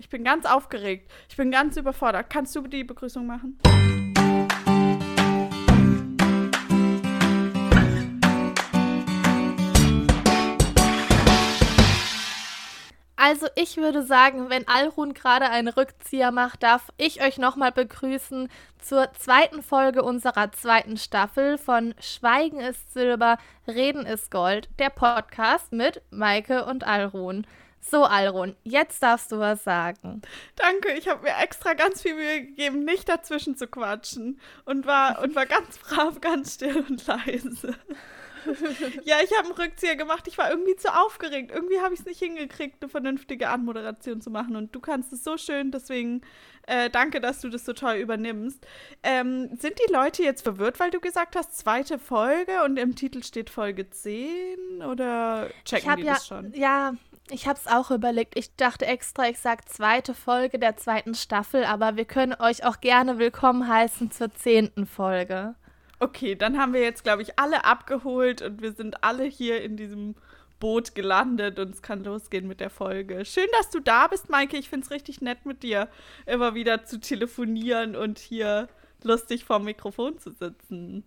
Ich bin ganz aufgeregt. Ich bin ganz überfordert. Kannst du die Begrüßung machen? Also ich würde sagen, wenn Alrun gerade einen Rückzieher macht, darf ich euch nochmal begrüßen zur zweiten Folge unserer zweiten Staffel von Schweigen ist Silber, Reden ist Gold, der Podcast mit Maike und Alrun. So, Alrun, jetzt darfst du was sagen. Danke, ich habe mir extra ganz viel Mühe gegeben, nicht dazwischen zu quatschen und war, und war ganz brav, ganz still und leise. ja, ich habe einen Rückzieher gemacht. Ich war irgendwie zu aufgeregt. Irgendwie habe ich es nicht hingekriegt, eine vernünftige Anmoderation zu machen. Und du kannst es so schön. Deswegen äh, danke, dass du das so toll übernimmst. Ähm, sind die Leute jetzt verwirrt, weil du gesagt hast, zweite Folge und im Titel steht Folge 10? Oder checken die ja, das schon? Ja, ich habe es auch überlegt. Ich dachte extra, ich sage zweite Folge der zweiten Staffel, aber wir können euch auch gerne willkommen heißen zur zehnten Folge. Okay, dann haben wir jetzt, glaube ich, alle abgeholt und wir sind alle hier in diesem Boot gelandet und es kann losgehen mit der Folge. Schön, dass du da bist, Maike. Ich finde es richtig nett mit dir, immer wieder zu telefonieren und hier lustig vorm Mikrofon zu sitzen.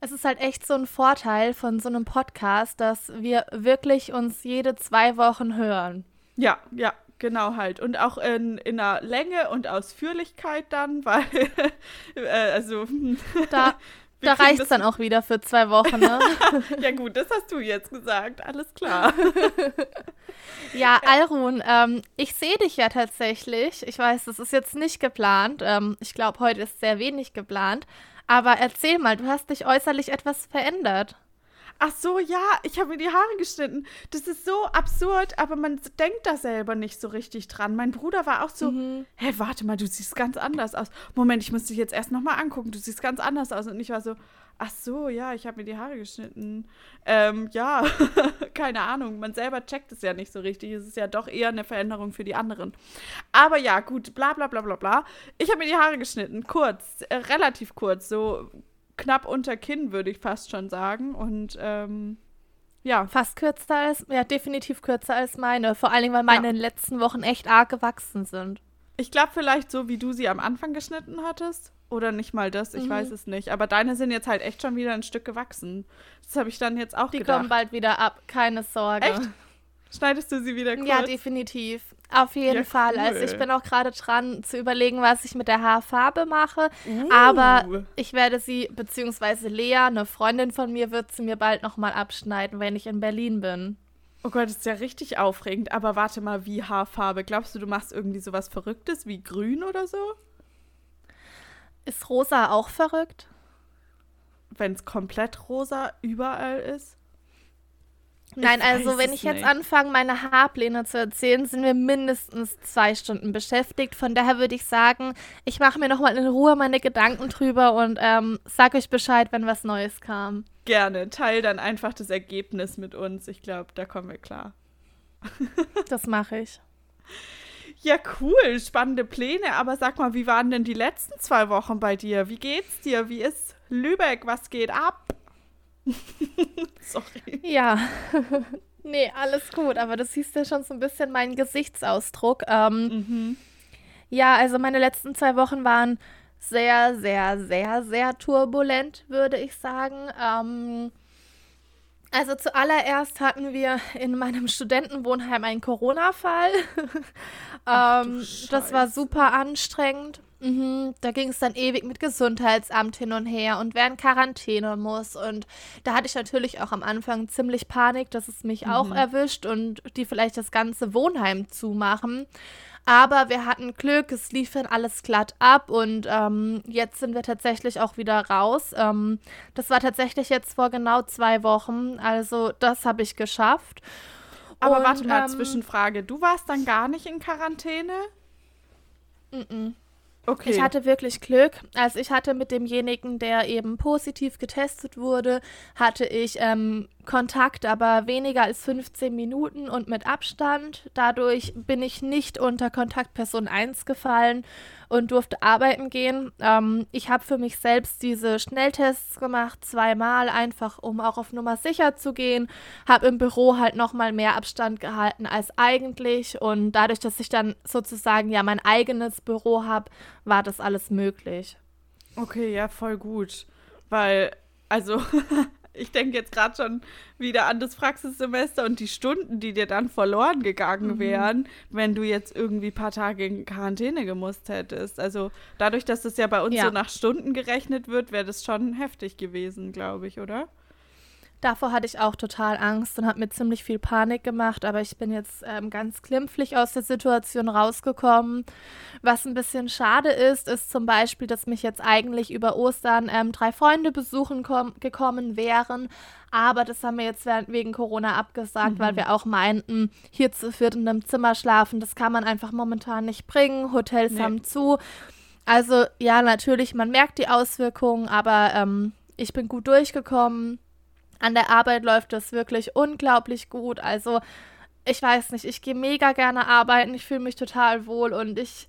Es ist halt echt so ein Vorteil von so einem Podcast, dass wir wirklich uns jede zwei Wochen hören. Ja, ja, Genau halt. Und auch in, in einer Länge und Ausführlichkeit dann, weil, äh, also. Da, da reicht es dann auch wieder für zwei Wochen, ne? ja, gut, das hast du jetzt gesagt. Alles klar. ja, Alrun, ähm, ich sehe dich ja tatsächlich. Ich weiß, das ist jetzt nicht geplant. Ähm, ich glaube, heute ist sehr wenig geplant. Aber erzähl mal, du hast dich äußerlich etwas verändert. Ach so, ja, ich habe mir die Haare geschnitten. Das ist so absurd, aber man denkt da selber nicht so richtig dran. Mein Bruder war auch so, mhm. hä, warte mal, du siehst ganz anders aus. Moment, ich muss dich jetzt erst nochmal angucken. Du siehst ganz anders aus. Und ich war so, ach so, ja, ich habe mir die Haare geschnitten. Ähm, ja, keine Ahnung. Man selber checkt es ja nicht so richtig. Es ist ja doch eher eine Veränderung für die anderen. Aber ja, gut, bla bla bla bla bla. Ich habe mir die Haare geschnitten, kurz, äh, relativ kurz, so knapp unter Kinn, würde ich fast schon sagen. Und ähm, ja. Fast kürzer als, ja, definitiv kürzer als meine. Vor allen Dingen, weil meine ja. in den letzten Wochen echt arg gewachsen sind. Ich glaube vielleicht so, wie du sie am Anfang geschnitten hattest. Oder nicht mal das, ich mhm. weiß es nicht. Aber deine sind jetzt halt echt schon wieder ein Stück gewachsen. Das habe ich dann jetzt auch Die gedacht. kommen bald wieder ab, keine Sorge. Echt? Schneidest du sie wieder kurz? Ja, definitiv. Auf jeden ja, Fall. Cool. Also ich bin auch gerade dran zu überlegen, was ich mit der Haarfarbe mache. Uh. Aber ich werde sie, beziehungsweise Lea, eine Freundin von mir, wird sie mir bald nochmal abschneiden, wenn ich in Berlin bin. Oh Gott, das ist ja richtig aufregend. Aber warte mal, wie Haarfarbe? Glaubst du, du machst irgendwie sowas Verrücktes wie grün oder so? Ist rosa auch verrückt? Wenn es komplett rosa überall ist? Nein, also wenn ich jetzt nicht. anfange, meine Haarpläne zu erzählen, sind wir mindestens zwei Stunden beschäftigt. Von daher würde ich sagen, ich mache mir nochmal in Ruhe meine Gedanken drüber und ähm, sag euch Bescheid, wenn was Neues kam. Gerne, teil dann einfach das Ergebnis mit uns. Ich glaube, da kommen wir klar. das mache ich. Ja, cool, spannende Pläne. Aber sag mal, wie waren denn die letzten zwei Wochen bei dir? Wie geht's dir? Wie ist Lübeck? Was geht ab? Sorry. Ja. nee, alles gut, aber das siehst ja schon so ein bisschen meinen Gesichtsausdruck. Ähm, mhm. Ja, also meine letzten zwei Wochen waren sehr, sehr, sehr, sehr turbulent, würde ich sagen. Ähm, also zuallererst hatten wir in meinem Studentenwohnheim einen Corona-Fall. ähm, das war super anstrengend. Mhm, da ging es dann ewig mit Gesundheitsamt hin und her und wer in Quarantäne muss. Und da hatte ich natürlich auch am Anfang ziemlich Panik, dass es mich mhm. auch erwischt und die vielleicht das ganze Wohnheim zumachen. Aber wir hatten Glück, es lief dann alles glatt ab und ähm, jetzt sind wir tatsächlich auch wieder raus. Ähm, das war tatsächlich jetzt vor genau zwei Wochen. Also das habe ich geschafft. Aber und, warte mal, ähm, Zwischenfrage. Du warst dann gar nicht in Quarantäne? Mm. Okay. Ich hatte wirklich Glück. Also ich hatte mit demjenigen, der eben positiv getestet wurde, hatte ich ähm, Kontakt, aber weniger als 15 Minuten und mit Abstand. Dadurch bin ich nicht unter Kontaktperson 1 gefallen und durfte arbeiten gehen. Ähm, ich habe für mich selbst diese Schnelltests gemacht, zweimal, einfach um auch auf Nummer sicher zu gehen. Habe im Büro halt nochmal mehr Abstand gehalten als eigentlich. Und dadurch, dass ich dann sozusagen ja mein eigenes Büro habe, war das alles möglich. Okay, ja, voll gut. Weil, also, ich denke jetzt gerade schon wieder an das Praxissemester und die Stunden, die dir dann verloren gegangen mhm. wären, wenn du jetzt irgendwie ein paar Tage in Quarantäne gemusst hättest. Also dadurch, dass das ja bei uns ja. so nach Stunden gerechnet wird, wäre das schon heftig gewesen, glaube ich, oder? Davor hatte ich auch total Angst und habe mir ziemlich viel Panik gemacht, aber ich bin jetzt ähm, ganz glimpflich aus der Situation rausgekommen. Was ein bisschen schade ist, ist zum Beispiel, dass mich jetzt eigentlich über Ostern ähm, drei Freunde besuchen gekommen wären, aber das haben wir jetzt wegen Corona abgesagt, mhm. weil wir auch meinten, hier zu viert in einem Zimmer schlafen, das kann man einfach momentan nicht bringen. Hotels nee. haben zu. Also ja, natürlich, man merkt die Auswirkungen, aber ähm, ich bin gut durchgekommen an der Arbeit läuft das wirklich unglaublich gut. Also, ich weiß nicht, ich gehe mega gerne arbeiten, ich fühle mich total wohl und ich,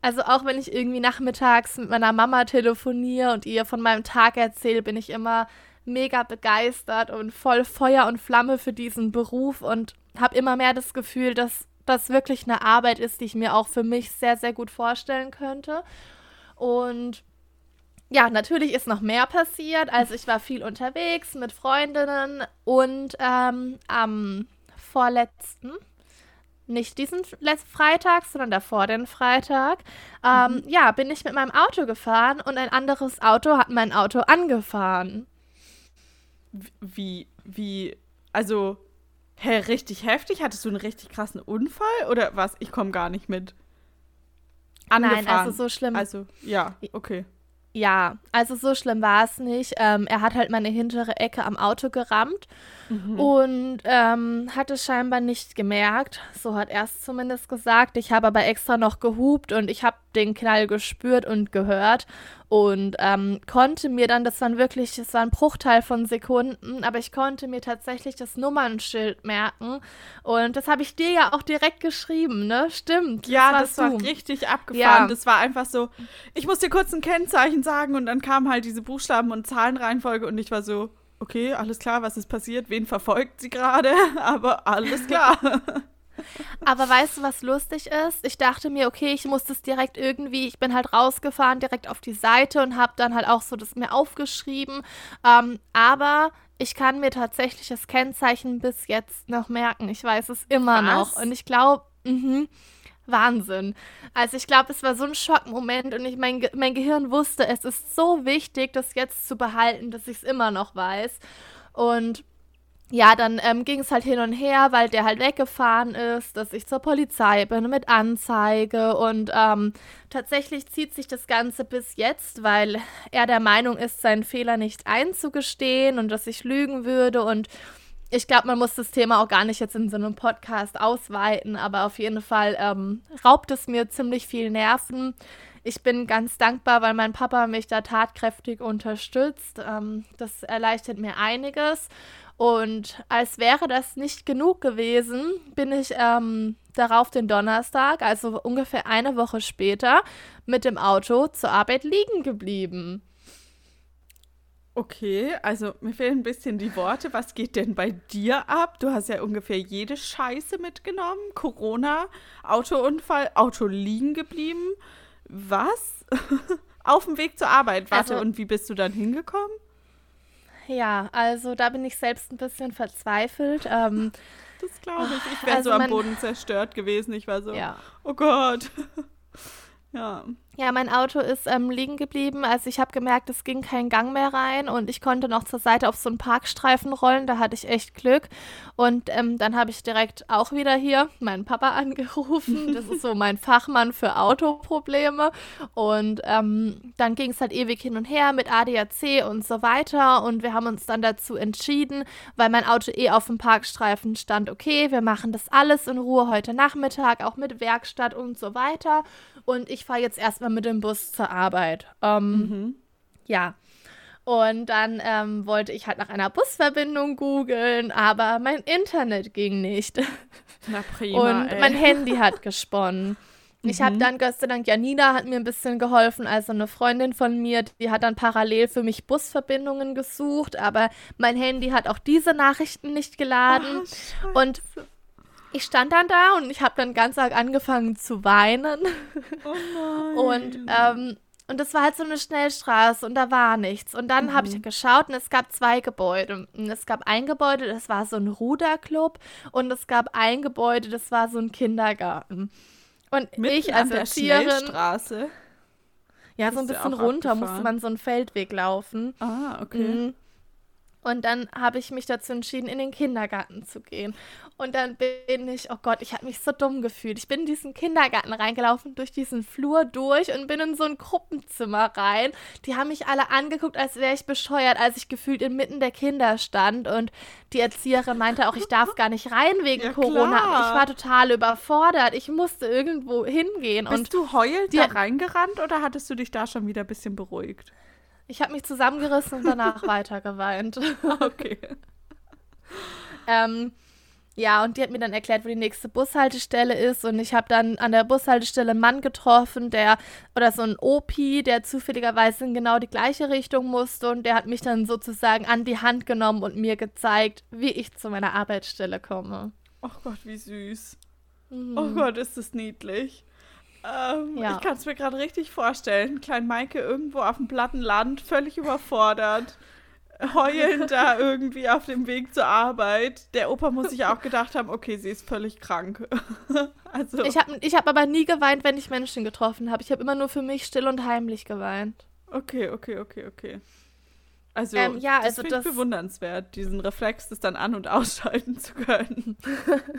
also auch wenn ich irgendwie nachmittags mit meiner Mama telefoniere und ihr von meinem Tag erzähle, bin ich immer mega begeistert und voll Feuer und Flamme für diesen Beruf und habe immer mehr das Gefühl, dass das wirklich eine Arbeit ist, die ich mir auch für mich sehr, sehr gut vorstellen könnte. Und ja, natürlich ist noch mehr passiert. Also ich war viel unterwegs mit Freundinnen und ähm, am vorletzten, nicht diesen Freitag, sondern davor den Freitag, ähm, mhm. ja, bin ich mit meinem Auto gefahren und ein anderes Auto hat mein Auto angefahren. Wie, wie, also, hä, richtig heftig? Hattest du einen richtig krassen Unfall oder was? Ich komme gar nicht mit. Angefahren. Nein, also so schlimm. Also, ja, okay. Ja, also so schlimm war es nicht. Ähm, er hat halt meine hintere Ecke am Auto gerammt mhm. und ähm, hat es scheinbar nicht gemerkt. So hat er es zumindest gesagt. Ich habe aber extra noch gehupt und ich habe den Knall gespürt und gehört und ähm, konnte mir dann, das waren wirklich, das war ein Bruchteil von Sekunden, aber ich konnte mir tatsächlich das Nummernschild merken und das habe ich dir ja auch direkt geschrieben, ne? Stimmt. Ja, das war richtig abgefahren. Ja. Das war einfach so, ich muss dir kurz ein Kennzeichen sagen und dann kamen halt diese Buchstaben und Zahlenreihenfolge und ich war so, okay, alles klar, was ist passiert? Wen verfolgt sie gerade? Aber alles klar. Aber weißt du, was lustig ist? Ich dachte mir, okay, ich muss das direkt irgendwie, ich bin halt rausgefahren, direkt auf die Seite und habe dann halt auch so das mir aufgeschrieben. Ähm, aber ich kann mir tatsächlich das Kennzeichen bis jetzt noch merken. Ich weiß es immer was? noch. Und ich glaube, mhm. Wahnsinn. Also ich glaube, es war so ein Schockmoment und ich, mein, mein Gehirn wusste, es ist so wichtig, das jetzt zu behalten, dass ich es immer noch weiß. Und ja, dann ähm, ging es halt hin und her, weil der halt weggefahren ist, dass ich zur Polizei bin mit Anzeige und ähm, tatsächlich zieht sich das Ganze bis jetzt, weil er der Meinung ist, seinen Fehler nicht einzugestehen und dass ich lügen würde und ich glaube, man muss das Thema auch gar nicht jetzt in so einem Podcast ausweiten, aber auf jeden Fall ähm, raubt es mir ziemlich viel Nerven. Ich bin ganz dankbar, weil mein Papa mich da tatkräftig unterstützt. Ähm, das erleichtert mir einiges. Und als wäre das nicht genug gewesen, bin ich ähm, darauf den Donnerstag, also ungefähr eine Woche später, mit dem Auto zur Arbeit liegen geblieben. Okay, also mir fehlen ein bisschen die Worte. Was geht denn bei dir ab? Du hast ja ungefähr jede Scheiße mitgenommen. Corona, Autounfall, Auto liegen geblieben. Was? Auf dem Weg zur Arbeit. Warte, also, und wie bist du dann hingekommen? Ja, also da bin ich selbst ein bisschen verzweifelt. Ähm, das glaube ich. Ich wäre also so am Boden zerstört gewesen. Ich war so, ja. oh Gott. Ja. Ja, mein Auto ist ähm, liegen geblieben. Also ich habe gemerkt, es ging kein Gang mehr rein und ich konnte noch zur Seite auf so einen Parkstreifen rollen. Da hatte ich echt Glück. Und ähm, dann habe ich direkt auch wieder hier meinen Papa angerufen. Das ist so mein Fachmann für Autoprobleme. Und ähm, dann ging es halt ewig hin und her mit ADAC und so weiter. Und wir haben uns dann dazu entschieden, weil mein Auto eh auf dem Parkstreifen stand, okay, wir machen das alles in Ruhe heute Nachmittag, auch mit Werkstatt und so weiter. Und ich fahre jetzt erstmal mit dem Bus zur Arbeit. Ähm, mhm. Ja. Und dann ähm, wollte ich halt nach einer Busverbindung googeln, aber mein Internet ging nicht. Na prima. Und ey. mein Handy hat gesponnen. Ich habe mhm. dann, Gott sei Dank, Janina hat mir ein bisschen geholfen, also eine Freundin von mir, die hat dann parallel für mich Busverbindungen gesucht, aber mein Handy hat auch diese Nachrichten nicht geladen. Oh, und ich stand dann da und ich habe dann ganz arg angefangen zu weinen. Oh nein. Und, ähm, und das war halt so eine Schnellstraße und da war nichts. Und dann mhm. habe ich geschaut und es gab zwei Gebäude. Und es gab ein Gebäude, das war so ein Ruderclub und es gab ein Gebäude, das war so ein Kindergarten. Und Mitten ich als Erzieherin. Schnellstraße. Ja, so ein bisschen runter musste man so einen Feldweg laufen. Ah, okay. Mhm. Und dann habe ich mich dazu entschieden, in den Kindergarten zu gehen. Und dann bin ich, oh Gott, ich habe mich so dumm gefühlt. Ich bin in diesen Kindergarten reingelaufen, durch diesen Flur durch und bin in so ein Gruppenzimmer rein. Die haben mich alle angeguckt, als wäre ich bescheuert, als ich gefühlt inmitten der Kinder stand. Und die Erzieherin meinte auch, ich darf gar nicht rein wegen ja, Corona. Klar. Ich war total überfordert. Ich musste irgendwo hingehen. Bist und du heulend da reingerannt oder hattest du dich da schon wieder ein bisschen beruhigt? Ich habe mich zusammengerissen und danach weitergeweint. Okay. ähm, ja, und die hat mir dann erklärt, wo die nächste Bushaltestelle ist. Und ich habe dann an der Bushaltestelle einen Mann getroffen, der, oder so ein Opi, der zufälligerweise in genau die gleiche Richtung musste. Und der hat mich dann sozusagen an die Hand genommen und mir gezeigt, wie ich zu meiner Arbeitsstelle komme. Oh Gott, wie süß. Mhm. Oh Gott, ist das niedlich. Ähm, ja. Ich kann es mir gerade richtig vorstellen. Klein Maike irgendwo auf dem platten Land, völlig überfordert heulend da irgendwie auf dem Weg zur Arbeit. Der Opa muss sich auch gedacht haben, okay, sie ist völlig krank. also ich habe ich hab aber nie geweint, wenn ich Menschen getroffen habe. Ich habe immer nur für mich still und heimlich geweint. Okay, okay, okay, okay. Also, ähm, ja, das also das bewundernswert, diesen Reflex, das dann an- und ausschalten zu können.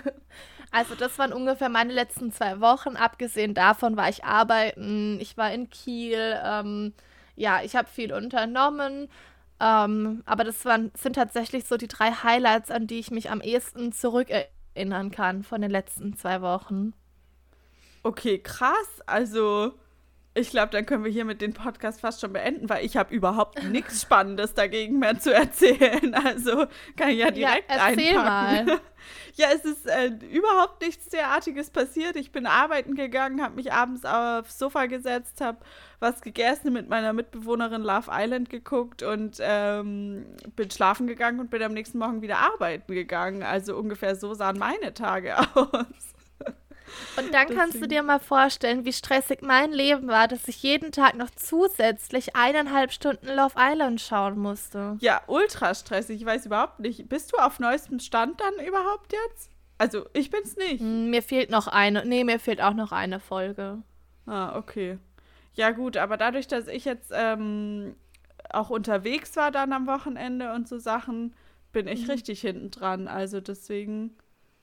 also das waren ungefähr meine letzten zwei Wochen. Abgesehen davon war ich arbeiten, ich war in Kiel. Ähm, ja, ich habe viel unternommen. Ähm, aber das waren, sind tatsächlich so die drei Highlights, an die ich mich am ehesten zurückerinnern kann von den letzten zwei Wochen. Okay, krass. Also, ich glaube, dann können wir hier mit dem Podcast fast schon beenden, weil ich habe überhaupt nichts Spannendes dagegen mehr zu erzählen. Also kann ich ja direkt ja, erzähl einpacken. Mal. Ja, es ist äh, überhaupt nichts derartiges passiert. Ich bin arbeiten gegangen, habe mich abends aufs Sofa gesetzt, habe was gegessen, mit meiner Mitbewohnerin Love Island geguckt und ähm, bin schlafen gegangen und bin am nächsten Morgen wieder arbeiten gegangen. Also ungefähr so sahen meine Tage aus. Und dann kannst du dir mal vorstellen, wie stressig mein Leben war, dass ich jeden Tag noch zusätzlich eineinhalb Stunden Love Island schauen musste. Ja, ultra stressig. Ich weiß überhaupt nicht. Bist du auf neuestem Stand dann überhaupt jetzt? Also, ich bin's nicht. Hm, mir fehlt noch eine. Nee, mir fehlt auch noch eine Folge. Ah, okay. Ja, gut, aber dadurch, dass ich jetzt ähm, auch unterwegs war dann am Wochenende und so Sachen, bin ich mhm. richtig hinten dran. Also deswegen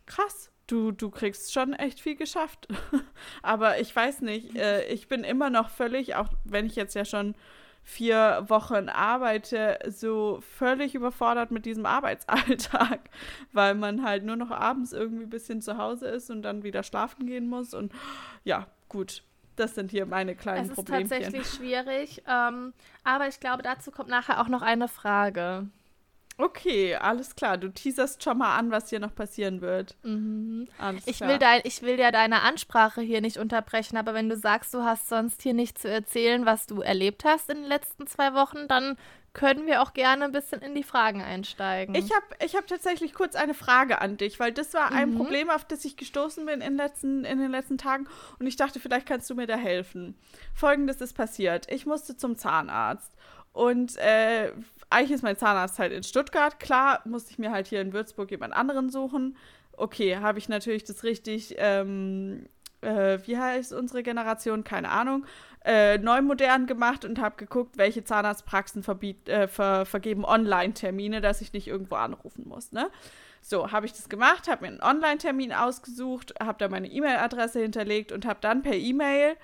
krass du, du kriegst schon echt viel geschafft. Aber ich weiß nicht, äh, ich bin immer noch völlig, auch wenn ich jetzt ja schon vier Wochen arbeite, so völlig überfordert mit diesem Arbeitsalltag, weil man halt nur noch abends irgendwie ein bisschen zu Hause ist und dann wieder schlafen gehen muss. Und ja, gut. Das sind hier meine kleinen Probleme. Es ist tatsächlich schwierig, ähm, aber ich glaube, dazu kommt nachher auch noch eine Frage. Okay, alles klar. Du teaserst schon mal an, was hier noch passieren wird. Mhm. ich, will dein, ich will ja deine Ansprache hier nicht unterbrechen, aber wenn du sagst, du hast sonst hier nicht zu erzählen, was du erlebt hast in den letzten zwei Wochen, dann können wir auch gerne ein bisschen in die Fragen einsteigen. Ich habe ich hab tatsächlich kurz eine Frage an dich, weil das war ein mhm. Problem, auf das ich gestoßen bin in, letzten, in den letzten Tagen und ich dachte, vielleicht kannst du mir da helfen. Folgendes ist passiert. Ich musste zum Zahnarzt und äh, eigentlich ist mein Zahnarzt halt in Stuttgart. Klar, musste ich mir halt hier in Würzburg jemand anderen suchen. Okay, habe ich natürlich das richtig, ähm, äh, wie heißt unsere Generation? Keine Ahnung. Äh, neu modern gemacht und habe geguckt, welche Zahnarztpraxen verbiet, äh, ver vergeben Online-Termine, dass ich nicht irgendwo anrufen muss. Ne? So, habe ich das gemacht, habe mir einen Online-Termin ausgesucht, habe da meine E-Mail-Adresse hinterlegt und habe dann per E-Mail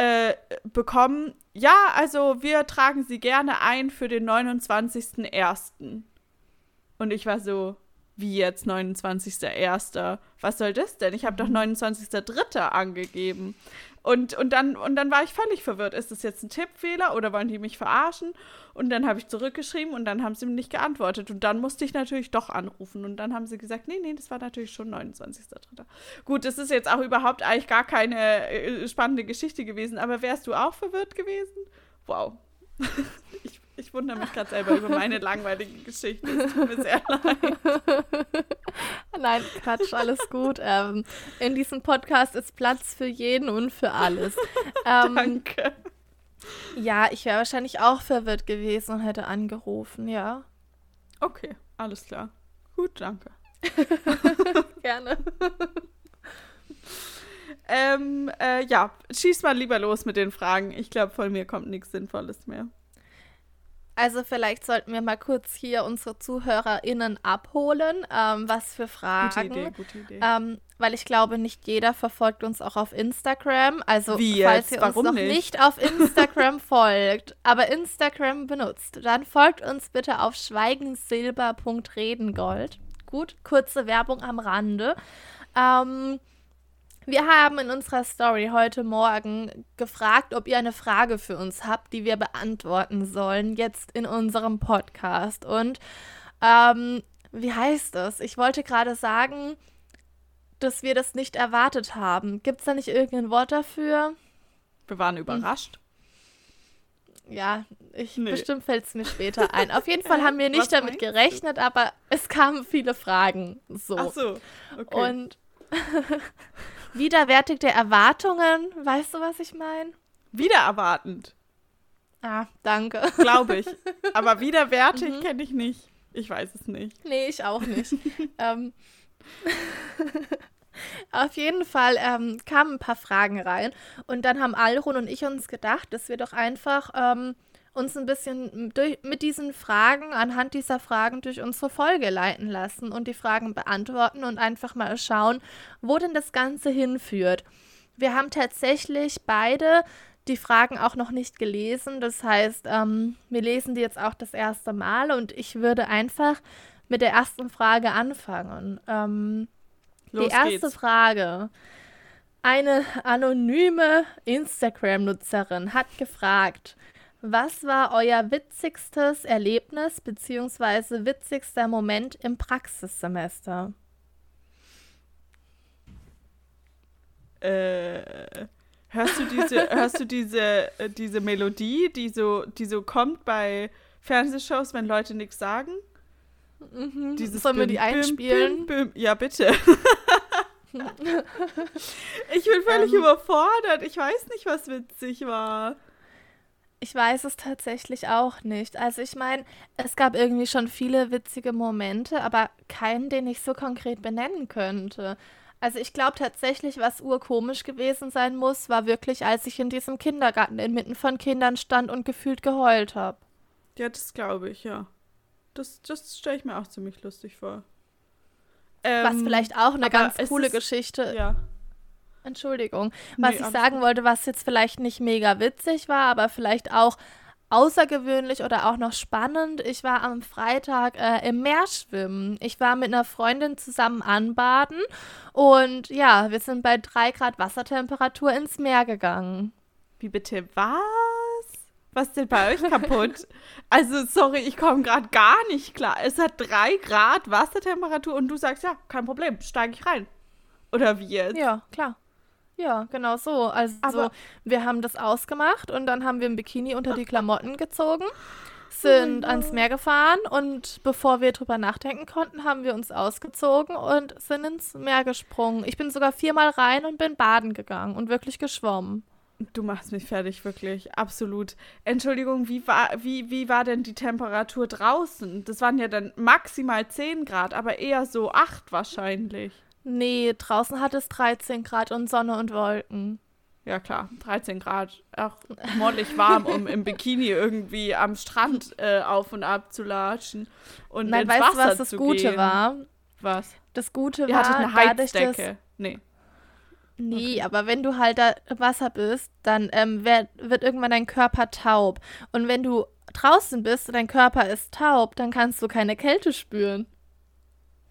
äh, bekommen, ja, also wir tragen sie gerne ein für den 29.01. Und ich war so, wie jetzt 29.01.? Was soll das denn? Ich habe doch 29.03. angegeben. Und, und, dann, und dann war ich völlig verwirrt. Ist das jetzt ein Tippfehler oder wollen die mich verarschen? Und dann habe ich zurückgeschrieben und dann haben sie mir nicht geantwortet. Und dann musste ich natürlich doch anrufen. Und dann haben sie gesagt, nee, nee, das war natürlich schon 29.3. Gut, das ist jetzt auch überhaupt eigentlich gar keine äh, spannende Geschichte gewesen. Aber wärst du auch verwirrt gewesen? Wow. ich, ich wundere mich gerade selber über meine langweilige Geschichte. Es tut mir sehr leid. Nein, Quatsch, alles gut. Ähm, in diesem Podcast ist Platz für jeden und für alles. Ähm, Danke. Ja, ich wäre wahrscheinlich auch verwirrt gewesen und hätte angerufen, ja. Okay, alles klar. Gut, danke. Gerne. ähm, äh, ja, schieß mal lieber los mit den Fragen. Ich glaube, von mir kommt nichts Sinnvolles mehr. Also vielleicht sollten wir mal kurz hier unsere ZuhörerInnen abholen, ähm, was für Fragen. Gute Idee, gute Idee. Ähm, weil ich glaube, nicht jeder verfolgt uns auch auf Instagram. Also Wie falls jetzt? ihr Warum uns noch nicht? nicht auf Instagram folgt, aber Instagram benutzt, dann folgt uns bitte auf schweigensilber.redengold. Gut, kurze Werbung am Rande. Ähm, wir haben in unserer Story heute Morgen gefragt, ob ihr eine Frage für uns habt, die wir beantworten sollen, jetzt in unserem Podcast. Und ähm, wie heißt es? Ich wollte gerade sagen, dass wir das nicht erwartet haben. Gibt es da nicht irgendein Wort dafür? Wir waren überrascht. Ja, ich, Nee. bestimmt fällt es mir später ein. Auf jeden Fall haben wir nicht Was damit meinst du? gerechnet, aber es kamen viele Fragen. So. Ach so, okay. Und widerwärtigte Erwartungen, weißt du, was ich meine? Wieder erwartend, Ah, danke. glaube ich. Aber widerwärtig Mhm. kenne ich nicht. Ich weiß es nicht. Nee, ich auch nicht. ähm, auf jeden Fall ähm, kamen ein paar Fragen rein und dann haben Alrun und ich uns gedacht, dass wir doch einfach ähm, uns ein bisschen durch, mit diesen Fragen, anhand dieser Fragen durch unsere Folge leiten lassen und die Fragen beantworten und einfach mal schauen, wo denn das Ganze hinführt. Wir haben tatsächlich beide die Fragen auch noch nicht gelesen. Das heißt, ähm, wir lesen die jetzt auch das erste Mal und ich würde einfach mit der ersten Frage anfangen. Ähm, die erste geht's. Frage. Eine anonyme Instagram-Nutzerin hat gefragt, was war euer witzigstes Erlebnis bzw. witzigster Moment im Praxissemester? Äh, hörst du diese, hörst du diese, äh, diese Melodie, die so, die so kommt bei Fernsehshows, wenn Leute nichts sagen? Dieses Sollen wir die Bim, Bim, einspielen? Bim, Bim. Ja, bitte. ich bin völlig Ähm. überfordert. Ich weiß nicht, was witzig war. Ich weiß es tatsächlich auch nicht. Also ich meine, es gab irgendwie schon viele witzige Momente, aber keinen, den ich so konkret benennen könnte. Also ich glaube tatsächlich, was urkomisch gewesen sein muss, war wirklich, als ich in diesem Kindergarten inmitten von Kindern stand und gefühlt geheult habe. Ja, das glaube ich, ja. Das, das stelle ich mir auch ziemlich lustig vor. Was Ähm, vielleicht auch eine ganz coole ist- Geschichte Ja. Entschuldigung. Was Nee, ich sagen wollte, was jetzt vielleicht nicht mega witzig war, aber vielleicht auch außergewöhnlich oder auch noch spannend. Ich war am Freitag äh, im Meer schwimmen. Ich war mit einer Freundin zusammen anbaden und ja, wir sind bei drei Grad Wassertemperatur ins Meer gegangen. Wie bitte was? Was ist denn bei euch kaputt? also, sorry, ich komme gerade gar nicht klar. Es hat drei Grad Wassertemperatur und du sagst, ja, kein Problem, steige ich rein. Oder wie jetzt? Ja, klar. Ja, genau so. Also Aber- wir haben das ausgemacht und dann haben wir ein Bikini unter die Klamotten gezogen, sind Gott. ans Meer gefahren und bevor wir drüber nachdenken konnten, haben wir uns ausgezogen und sind ins Meer gesprungen. Ich bin sogar viermal rein und bin baden gegangen und wirklich geschwommen. Du machst mich fertig, wirklich. Absolut. Entschuldigung, wie war, wie, wie war denn die Temperatur draußen? Das waren ja dann maximal 10 Grad, aber eher so 8 wahrscheinlich. Nee, draußen hat es 13 Grad und Sonne und Wolken. Ja, klar, 13 Grad. Auch mollig warm, um im Bikini irgendwie am Strand äh, auf und ab zu latschen. Und Nein, ins weißt du, Wasser was das Gute gehen. war? Was? Das Gute Ihr war, hattet eine dadurch, Heizdecke. Nee. Nee, aber wenn du halt da im Wasser bist, dann ähm, werd, wird irgendwann dein Körper taub. Und wenn du draußen bist und dein Körper ist taub, dann kannst du keine Kälte spüren.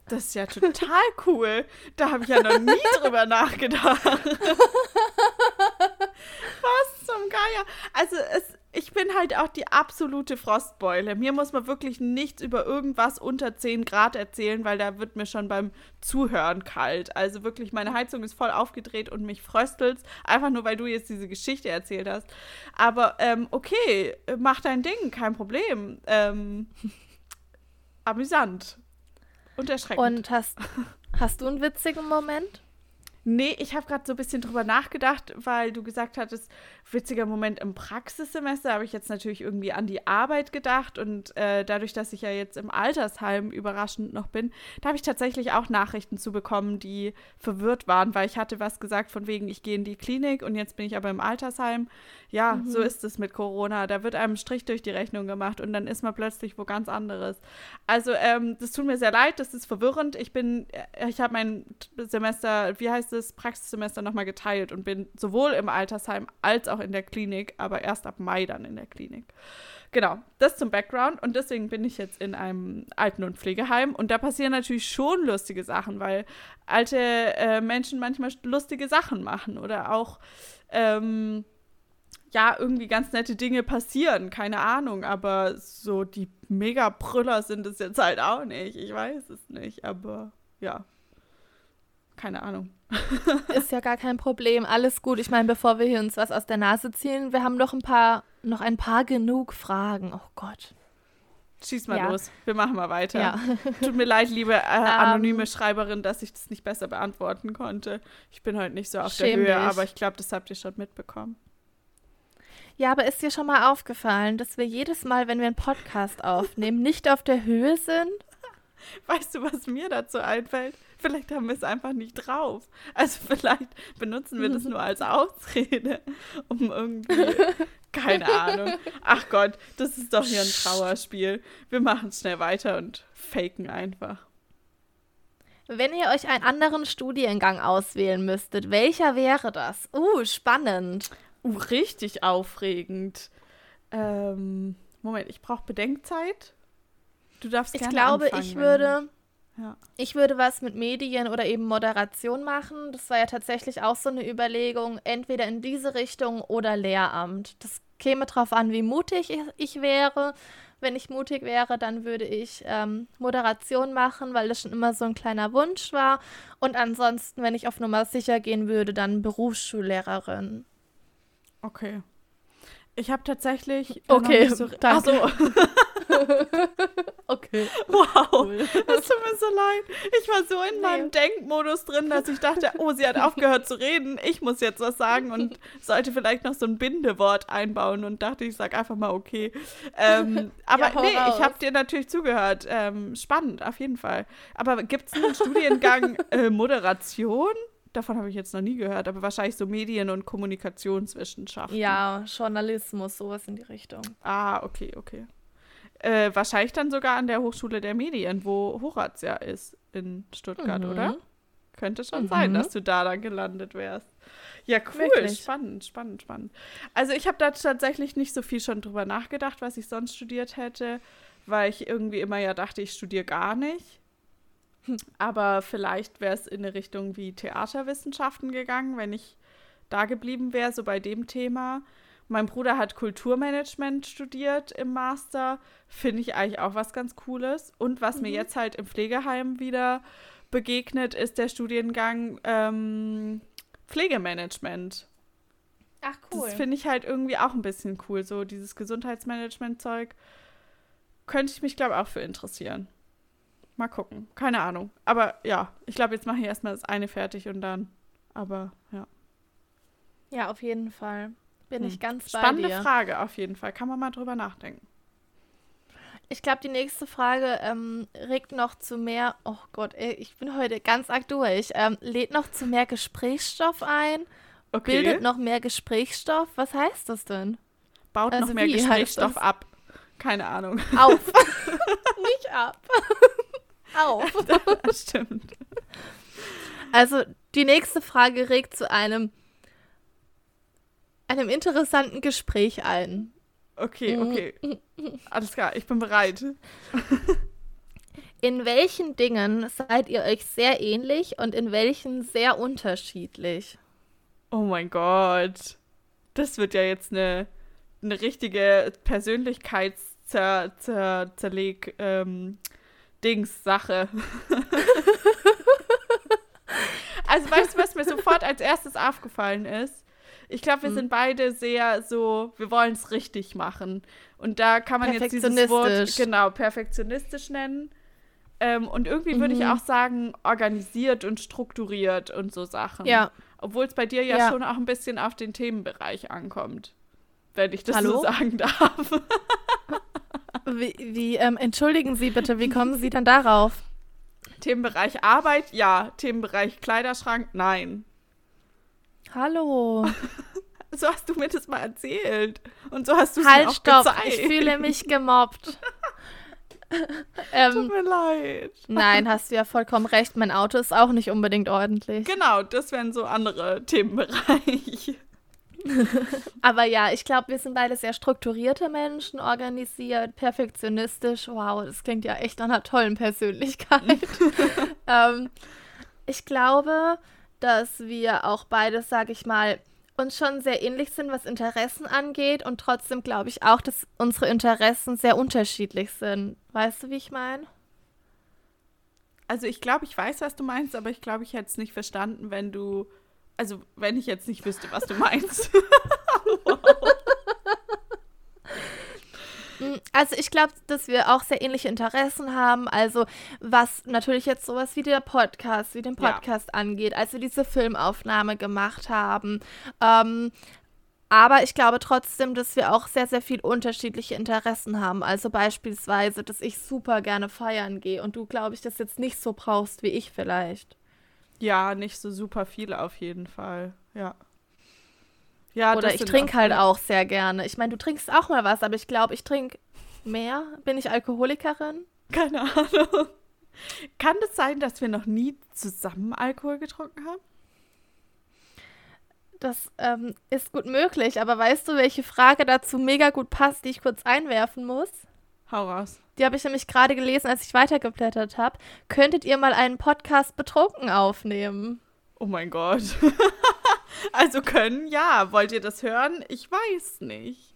Das ist ja total cool. Da habe ich ja noch nie drüber nachgedacht. mir, also es, ich bin halt auch die absolute Frostbeule. Mir muss man wirklich nichts über irgendwas unter 10 Grad erzählen, weil da wird mir schon beim Zuhören kalt. Also wirklich, meine Heizung ist voll aufgedreht und mich fröstelt's. Einfach nur, weil du jetzt diese Geschichte erzählt hast. Aber ähm, okay, mach dein Ding, kein Problem. Ähm, amüsant. Und erschreckend. Und hast, hast du einen witzigen Moment? Nee, ich habe gerade so ein bisschen drüber nachgedacht, weil du gesagt hattest, witziger Moment im Praxissemester, habe ich jetzt natürlich irgendwie an die Arbeit gedacht und äh, dadurch, dass ich ja jetzt im Altersheim überraschend noch bin, da habe ich tatsächlich auch Nachrichten zu bekommen, die verwirrt waren, weil ich hatte was gesagt von wegen, ich gehe in die Klinik und jetzt bin ich aber im Altersheim. Ja, mhm. so ist es mit Corona. Da wird einem Strich durch die Rechnung gemacht und dann ist man plötzlich wo ganz anderes. Also, ähm, das tut mir sehr leid, das ist verwirrend. Ich bin, äh, ich habe mein Semester, wie heißt es, Praxissemester nochmal geteilt und bin sowohl im Altersheim als auch in der Klinik, aber erst ab Mai dann in der Klinik. Genau, das zum Background und deswegen bin ich jetzt in einem Alten- und Pflegeheim und da passieren natürlich schon lustige Sachen, weil alte äh, Menschen manchmal lustige Sachen machen oder auch ähm, ja, irgendwie ganz nette Dinge passieren, keine Ahnung, aber so die Mega-Brüller sind es jetzt halt auch nicht. Ich weiß es nicht, aber ja, keine Ahnung. Ist ja gar kein Problem, alles gut. Ich meine, bevor wir hier uns was aus der Nase ziehen, wir haben noch ein paar, noch ein paar genug Fragen. Oh Gott. Schieß mal ja. los. Wir machen mal weiter. Ja. Tut mir leid, liebe äh, anonyme um, Schreiberin, dass ich das nicht besser beantworten konnte. Ich bin heute nicht so auf der Höhe, dich. aber ich glaube, das habt ihr schon mitbekommen. Ja, aber ist dir schon mal aufgefallen, dass wir jedes Mal, wenn wir einen Podcast aufnehmen, nicht auf der Höhe sind? Weißt du, was mir dazu einfällt? Vielleicht haben wir es einfach nicht drauf. Also vielleicht benutzen wir das nur als Ausrede, um irgendwie, keine Ahnung. Ach Gott, das ist doch hier ein Trauerspiel. Wir machen schnell weiter und faken einfach. Wenn ihr euch einen anderen Studiengang auswählen müsstet, welcher wäre das? Uh, spannend. Uh, richtig aufregend. Ähm, Moment, ich brauche Bedenkzeit. Du darfst gerne Ich glaube, anfangen, ich würde. Ja. Ich würde was mit Medien oder eben Moderation machen. Das war ja tatsächlich auch so eine Überlegung, entweder in diese Richtung oder Lehramt. Das käme darauf an, wie mutig ich wäre. Wenn ich mutig wäre, dann würde ich ähm, Moderation machen, weil das schon immer so ein kleiner Wunsch war. Und ansonsten, wenn ich auf Nummer sicher gehen würde, dann Berufsschullehrerin. Okay. Ich habe tatsächlich. Okay, so, danke. Ach so. okay. Wow. Cool. Es tut mir so leid. Ich war so in nee. meinem Denkmodus drin, dass ich dachte, oh, sie hat aufgehört zu reden. Ich muss jetzt was sagen und sollte vielleicht noch so ein Bindewort einbauen und dachte, ich sage einfach mal okay. Ähm, aber ja, nee, raus. ich habe dir natürlich zugehört. Ähm, spannend, auf jeden Fall. Aber gibt es einen Studiengang äh, Moderation? Davon habe ich jetzt noch nie gehört, aber wahrscheinlich so Medien- und Kommunikationswissenschaften. Ja, Journalismus, sowas in die Richtung. Ah, okay, okay. Äh, wahrscheinlich dann sogar an der Hochschule der Medien, wo Horaz ja ist in Stuttgart, mhm. oder? Könnte schon mhm. sein, dass du da dann gelandet wärst. Ja, cool, Wirklich? spannend, spannend, spannend. Also ich habe da tatsächlich nicht so viel schon drüber nachgedacht, was ich sonst studiert hätte, weil ich irgendwie immer ja dachte, ich studiere gar nicht. Aber vielleicht wäre es in eine Richtung wie Theaterwissenschaften gegangen, wenn ich da geblieben wäre, so bei dem Thema. Mein Bruder hat Kulturmanagement studiert im Master. Finde ich eigentlich auch was ganz Cooles. Und was mhm. mir jetzt halt im Pflegeheim wieder begegnet, ist der Studiengang ähm, Pflegemanagement. Ach cool. Das finde ich halt irgendwie auch ein bisschen cool. So dieses Gesundheitsmanagement-Zeug könnte ich mich, glaube ich, auch für interessieren. Mal gucken. Keine Ahnung. Aber ja, ich glaube, jetzt mache ich erstmal das eine fertig und dann. Aber ja. Ja, auf jeden Fall. Bin hm. ich ganz bei Spannende dir. Frage auf jeden Fall. Kann man mal drüber nachdenken. Ich glaube, die nächste Frage ähm, regt noch zu mehr. Oh Gott, ey, ich bin heute ganz arg durch. Ähm, lädt noch zu mehr Gesprächsstoff ein. Okay. Bildet noch mehr Gesprächsstoff. Was heißt das denn? Baut also noch mehr Gesprächsstoff ab. Keine Ahnung. Auf. Nicht ab. Auf. Das stimmt. Also die nächste Frage regt zu einem einem interessanten Gespräch ein. Okay, okay. Alles klar, ich bin bereit. In welchen Dingen seid ihr euch sehr ähnlich und in welchen sehr unterschiedlich? Oh mein Gott. das wird ja jetzt eine, eine richtige Persönlichkeitszerleg ähm, also weißt du, was mir sofort als erstes aufgefallen ist? Ich glaube, wir mhm. sind beide sehr so, wir wollen es richtig machen. Und da kann man jetzt dieses Wort genau perfektionistisch nennen. Ähm, und irgendwie mhm. würde ich auch sagen, organisiert und strukturiert und so Sachen. Ja. Obwohl es bei dir ja, ja, schon auch ein bisschen auf den Themenbereich ankommt. Wenn ich das Hallo? so sagen darf. wie, wie ähm, entschuldigen Sie bitte, wie kommen Sie dann darauf? Themenbereich Arbeit, ja. Themenbereich Kleiderschrank, nein. Hallo. so hast du mir das mal erzählt. Und so hast du es halt, mir auch stopp. gezeigt. Ich fühle mich gemobbt. ähm, Tut mir leid. Nein, hast du ja vollkommen recht. Mein Auto ist auch nicht unbedingt ordentlich. Genau, das wären so andere Themenbereiche. Aber ja, ich glaube, wir sind beide sehr strukturierte Menschen, organisiert, perfektionistisch. Wow, das klingt ja echt nach einer tollen Persönlichkeit. ähm, ich glaube, dass wir auch beides, sage ich mal, uns schon sehr ähnlich sind, was Interessen angeht. Und trotzdem glaube ich auch, dass unsere Interessen sehr unterschiedlich sind. Weißt du, wie ich meine? Also ich glaube, ich weiß, was du meinst, aber ich glaube, ich hätte es nicht verstanden, wenn du, also wenn ich jetzt nicht wüsste, was du meinst. wow. Mm, also ich glaube, dass wir auch sehr ähnliche Interessen haben. Also was natürlich jetzt sowas wie der Podcast, wie den Podcast ja. angeht, als wir diese Filmaufnahme gemacht haben. Ähm, aber ich glaube trotzdem, dass wir auch sehr, sehr viel unterschiedliche Interessen haben. Also beispielsweise, dass ich super gerne feiern gehe und du, glaube ich, das jetzt nicht so brauchst wie ich vielleicht. Ja, nicht so super viele auf jeden Fall. Ja. Ja, Oder ich trinke halt auch sehr gerne. Ich meine, du trinkst auch mal was, aber ich glaube, ich trinke mehr. Bin ich Alkoholikerin? Keine Ahnung. Kann es das sein, dass wir noch nie zusammen Alkohol getrunken haben? Das ähm, ist gut möglich, aber weißt du, welche Frage dazu mega gut passt, die ich kurz einwerfen muss? Hau raus. Die habe ich nämlich gerade gelesen, als ich weitergeblättert habe. Könntet ihr mal einen Podcast betrunken aufnehmen? Oh mein Gott. also können, ja. Wollt ihr das hören? Ich weiß nicht.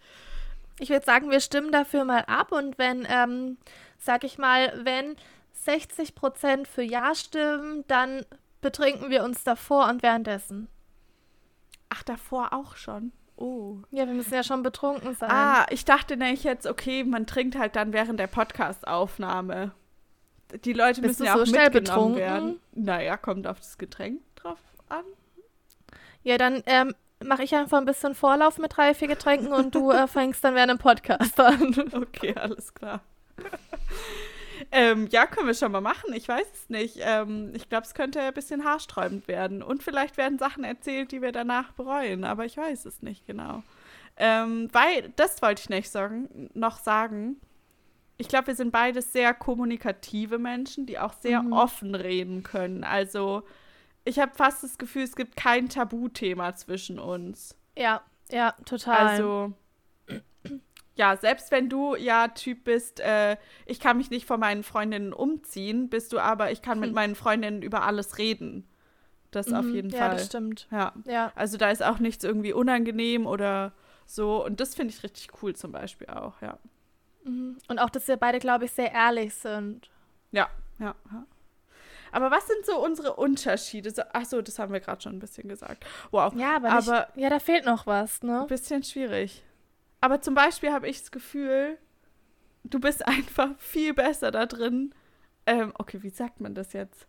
Ich würde sagen, wir stimmen dafür mal ab und wenn, ähm, sag ich mal, wenn 60 Prozent für Ja stimmen, dann betrinken wir uns davor und währenddessen. Ach, davor auch schon. Oh. Ja, wir müssen ja schon betrunken sein. Ah, ich dachte nämlich jetzt, okay, man trinkt halt dann während der Podcastaufnahme. Die Leute Bist müssen ja so auch schnell mitgenommen betrunken? werden. Naja, kommt auf das Getränk drauf an. Ja, dann ähm, mache ich einfach ein bisschen Vorlauf mit drei, vier Getränken und du äh, fängst dann während dem Podcast an. Okay, alles klar. ähm, ja, können wir schon mal machen. Ich weiß es nicht. Ähm, ich glaube, es könnte ein bisschen haarsträubend werden. Und vielleicht werden Sachen erzählt, die wir danach bereuen. Aber ich weiß es nicht genau. Ähm, weil, das wollte ich nicht sagen, noch sagen. Ich glaube, wir sind beides sehr kommunikative Menschen, die auch sehr mhm. offen reden können. Also ich habe fast das Gefühl, es gibt kein Tabuthema zwischen uns. Ja, ja, total. Also, ja, selbst wenn du ja Typ bist, äh, ich kann mich nicht von meinen Freundinnen umziehen, bist du aber, ich kann hm. mit meinen Freundinnen über alles reden. Das mhm, auf jeden ja, Fall. Ja, das stimmt. Ja. ja. Also da ist auch nichts irgendwie unangenehm oder so. Und das finde ich richtig cool zum Beispiel auch, ja. Mhm. Und auch, dass wir beide, glaube ich, sehr ehrlich sind. Ja, ja, ja. Aber was sind so unsere Unterschiede? So, ach so, das haben wir gerade schon ein bisschen gesagt. Wow. Ja, aber, nicht, aber ja, da fehlt noch was, ne? Ein bisschen schwierig. Aber zum Beispiel habe ich das Gefühl, du bist einfach viel besser da drin. Ähm, okay, wie sagt man das jetzt?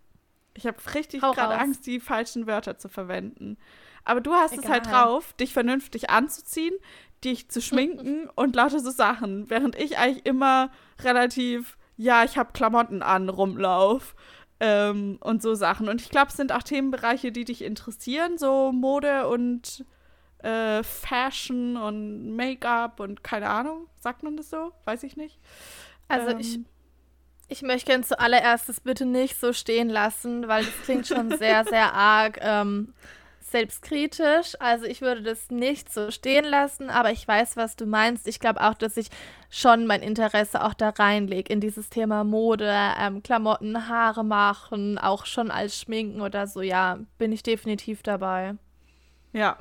Ich habe richtig gerade Angst, die falschen Wörter zu verwenden. Aber du hast Egal. es halt drauf, dich vernünftig anzuziehen, dich zu schminken und lauter so Sachen. Während ich eigentlich immer relativ, ja, ich habe Klamotten an, rumlauf. Ähm, und so Sachen. Und ich glaube, es sind auch Themenbereiche, die dich interessieren, so Mode und äh, Fashion und Make-up und keine Ahnung. Sagt man das so? Weiß ich nicht. Also ähm, ich, ich möchte gerne zuallererst bitte nicht so stehen lassen, weil das klingt schon sehr, sehr arg ähm, selbstkritisch. Also ich würde das nicht so stehen lassen, aber ich weiß, was du meinst. Ich glaube auch, dass ich schon mein Interesse auch da reinlege in dieses Thema Mode, ähm, Klamotten, Haare machen, auch schon als Schminken oder so. Ja, bin ich definitiv dabei. Ja.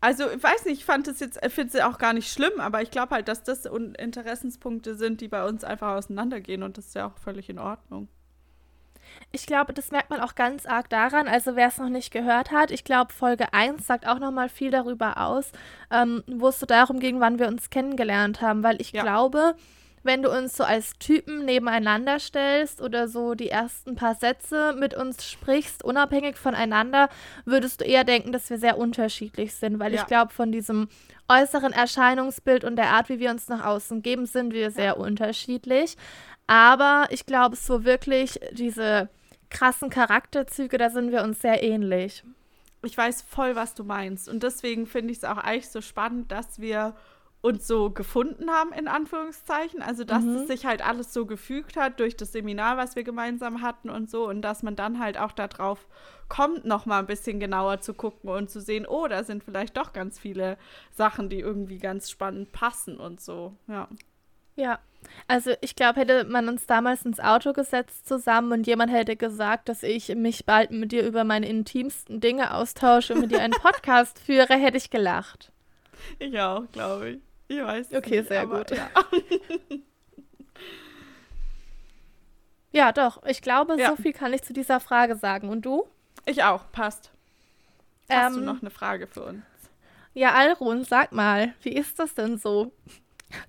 Also, ich weiß nicht, ich fand es jetzt, finde es auch gar nicht schlimm, aber ich glaube halt, dass das Interessenspunkte sind, die bei uns einfach auseinandergehen und das ist ja auch völlig in Ordnung. Ich glaube, das merkt man auch ganz arg daran, also wer es noch nicht gehört hat, ich glaube, Folge 1 sagt auch nochmal viel darüber aus, ähm, wo es so darum ging, wann wir uns kennengelernt haben, weil ich ja. glaube, wenn du uns so als Typen nebeneinander stellst oder so die ersten paar Sätze mit uns sprichst, unabhängig voneinander, würdest du eher denken, dass wir sehr unterschiedlich sind, weil ja. ich glaube, von diesem äußeren Erscheinungsbild und der Art, wie wir uns nach außen geben, sind wir sehr ja. unterschiedlich. Aber ich glaube, so wirklich diese krassen Charakterzüge, da sind wir uns sehr ähnlich. Ich weiß voll, was du meinst. Und deswegen finde ich es auch eigentlich so spannend, dass wir uns so gefunden haben, in Anführungszeichen. Also, dass mhm. es sich halt alles so gefügt hat durch das Seminar, was wir gemeinsam hatten und so. Und dass man dann halt auch darauf kommt, noch mal ein bisschen genauer zu gucken und zu sehen, oh, da sind vielleicht doch ganz viele Sachen, die irgendwie ganz spannend passen und so. Ja. Ja, also ich glaube, hätte man uns damals ins Auto gesetzt zusammen und jemand hätte gesagt, dass ich mich bald mit dir über meine intimsten Dinge austausche und mit dir einen Podcast führe, hätte ich gelacht. Ich auch, glaube ich. Ich weiß. Okay, nicht, sehr gut. Ja. ja. doch. Ich glaube, ja. so viel kann ich zu dieser Frage sagen. Und du? Ich auch. Passt. Hast ähm, du noch eine Frage für uns? Ja, Alrun, sag mal, wie ist das denn so?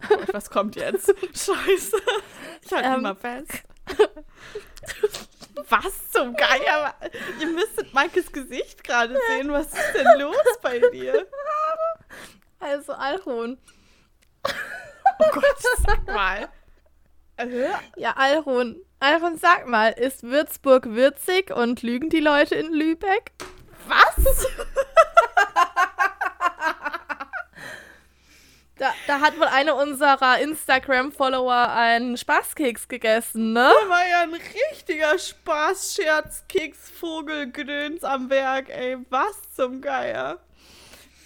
Oh, was kommt jetzt? Scheiße. Ich halte ähm, mal fest. Was zum Geier? Ihr müsstet Maikes Gesicht gerade sehen. Was ist denn los bei dir? Also, Alhon. Oh Gott, sag mal. Äh? Ja, Alhon. Alhon, sag mal, ist Würzburg würzig und lügen die Leute in Lübeck? Was? Da, da, hat wohl eine unserer Instagram-Follower einen Spaßkeks gegessen, ne? Da war ja ein richtiger Spaß-Scherz-Keks, Vogelgedöns am Werk, ey. Was zum Geier?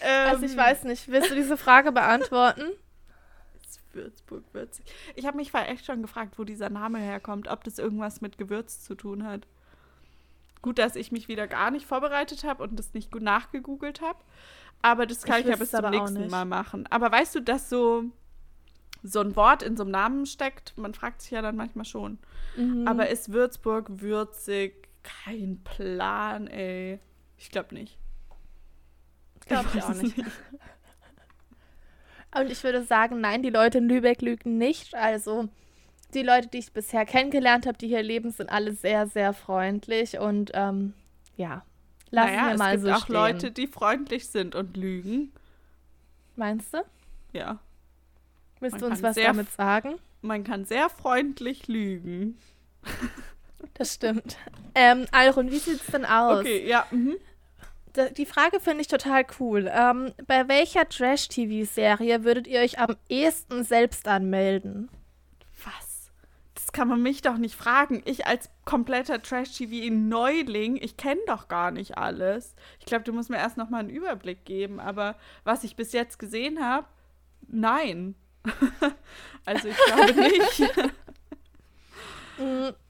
Ähm, also ich weiß nicht, willst du diese Frage beantworten? Würzburg, würzig. Ich habe mich echt schon gefragt, wo dieser Name herkommt, ob das irgendwas mit Gewürz zu tun hat. Gut, dass ich mich wieder gar nicht vorbereitet habe und das nicht gut nachgegoogelt habe. Aber das kann ich, ich ja bis zum nächsten Mal machen. Aber weißt du, dass so, so ein Wort in so einem Namen steckt? Man fragt sich ja dann manchmal schon. Mhm. Aber ist Würzburg würzig? Kein Plan, ey. Ich glaube nicht. Glaube ich auch nicht. nicht. Und ich würde sagen, nein, die Leute in Lübeck lügen nicht. Also die Leute, die ich bisher kennengelernt habe, die hier leben, sind alle sehr, sehr freundlich und ähm, ja, Lassen naja, wir mal es gibt so auch stehen. Leute, die freundlich sind und lügen. Meinst du? Ja. Willst man du uns was damit sagen? Man kann sehr freundlich lügen. Das stimmt. Ähm, Alrun, wie sieht es denn aus? Okay, ja. Mhm. Die Frage finde ich total cool. Ähm, bei welcher Trash-TV-Serie würdet ihr euch am ehesten selbst anmelden? Das kann man mich doch nicht fragen. Ich als kompletter Trash-TV-Neuling, ich kenne doch gar nicht alles. Ich glaube, du musst mir erst noch mal einen Überblick geben. Aber was ich bis jetzt gesehen habe, nein. also ich glaube nicht.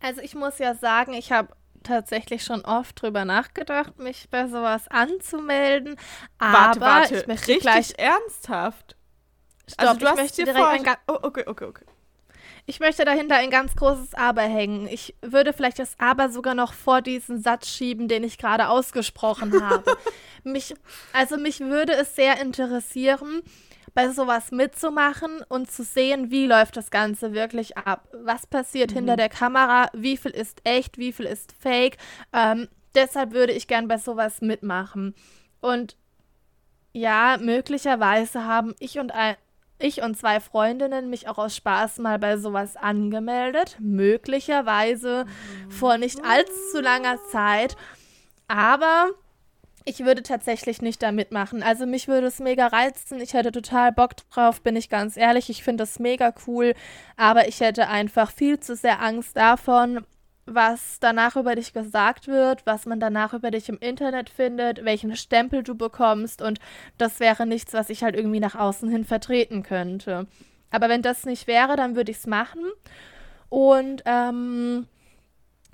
Also ich muss ja sagen, ich habe tatsächlich schon oft drüber nachgedacht, mich bei sowas anzumelden. Aber warte, warte. ich möchte Richtig gleich ernsthaft. Stopp, also du ich hast möchte direkt ein oh, okay, okay, okay. Ich möchte dahinter ein ganz großes Aber hängen. Ich würde vielleicht das Aber sogar noch vor diesen Satz schieben, den ich gerade ausgesprochen habe. mich, also mich würde es sehr interessieren, bei sowas mitzumachen und zu sehen, wie läuft das Ganze wirklich ab. Was passiert mhm. hinter der Kamera? Wie viel ist echt? Wie viel ist fake? Ähm, deshalb würde ich gern bei sowas mitmachen. Und ja, möglicherweise haben ich und ein, ich und zwei Freundinnen mich auch aus Spaß mal bei sowas angemeldet. Möglicherweise vor nicht allzu langer Zeit. Aber ich würde tatsächlich nicht da mitmachen. Also mich würde es mega reizen. Ich hätte total Bock drauf, bin ich ganz ehrlich. Ich finde das mega cool. Aber ich hätte einfach viel zu sehr Angst davon, was danach über dich gesagt wird, was man danach über dich im Internet findet, welchen Stempel du bekommst und das wäre nichts, was ich halt irgendwie nach außen hin vertreten könnte. Aber wenn das nicht wäre, dann würde ich es machen. Und ähm,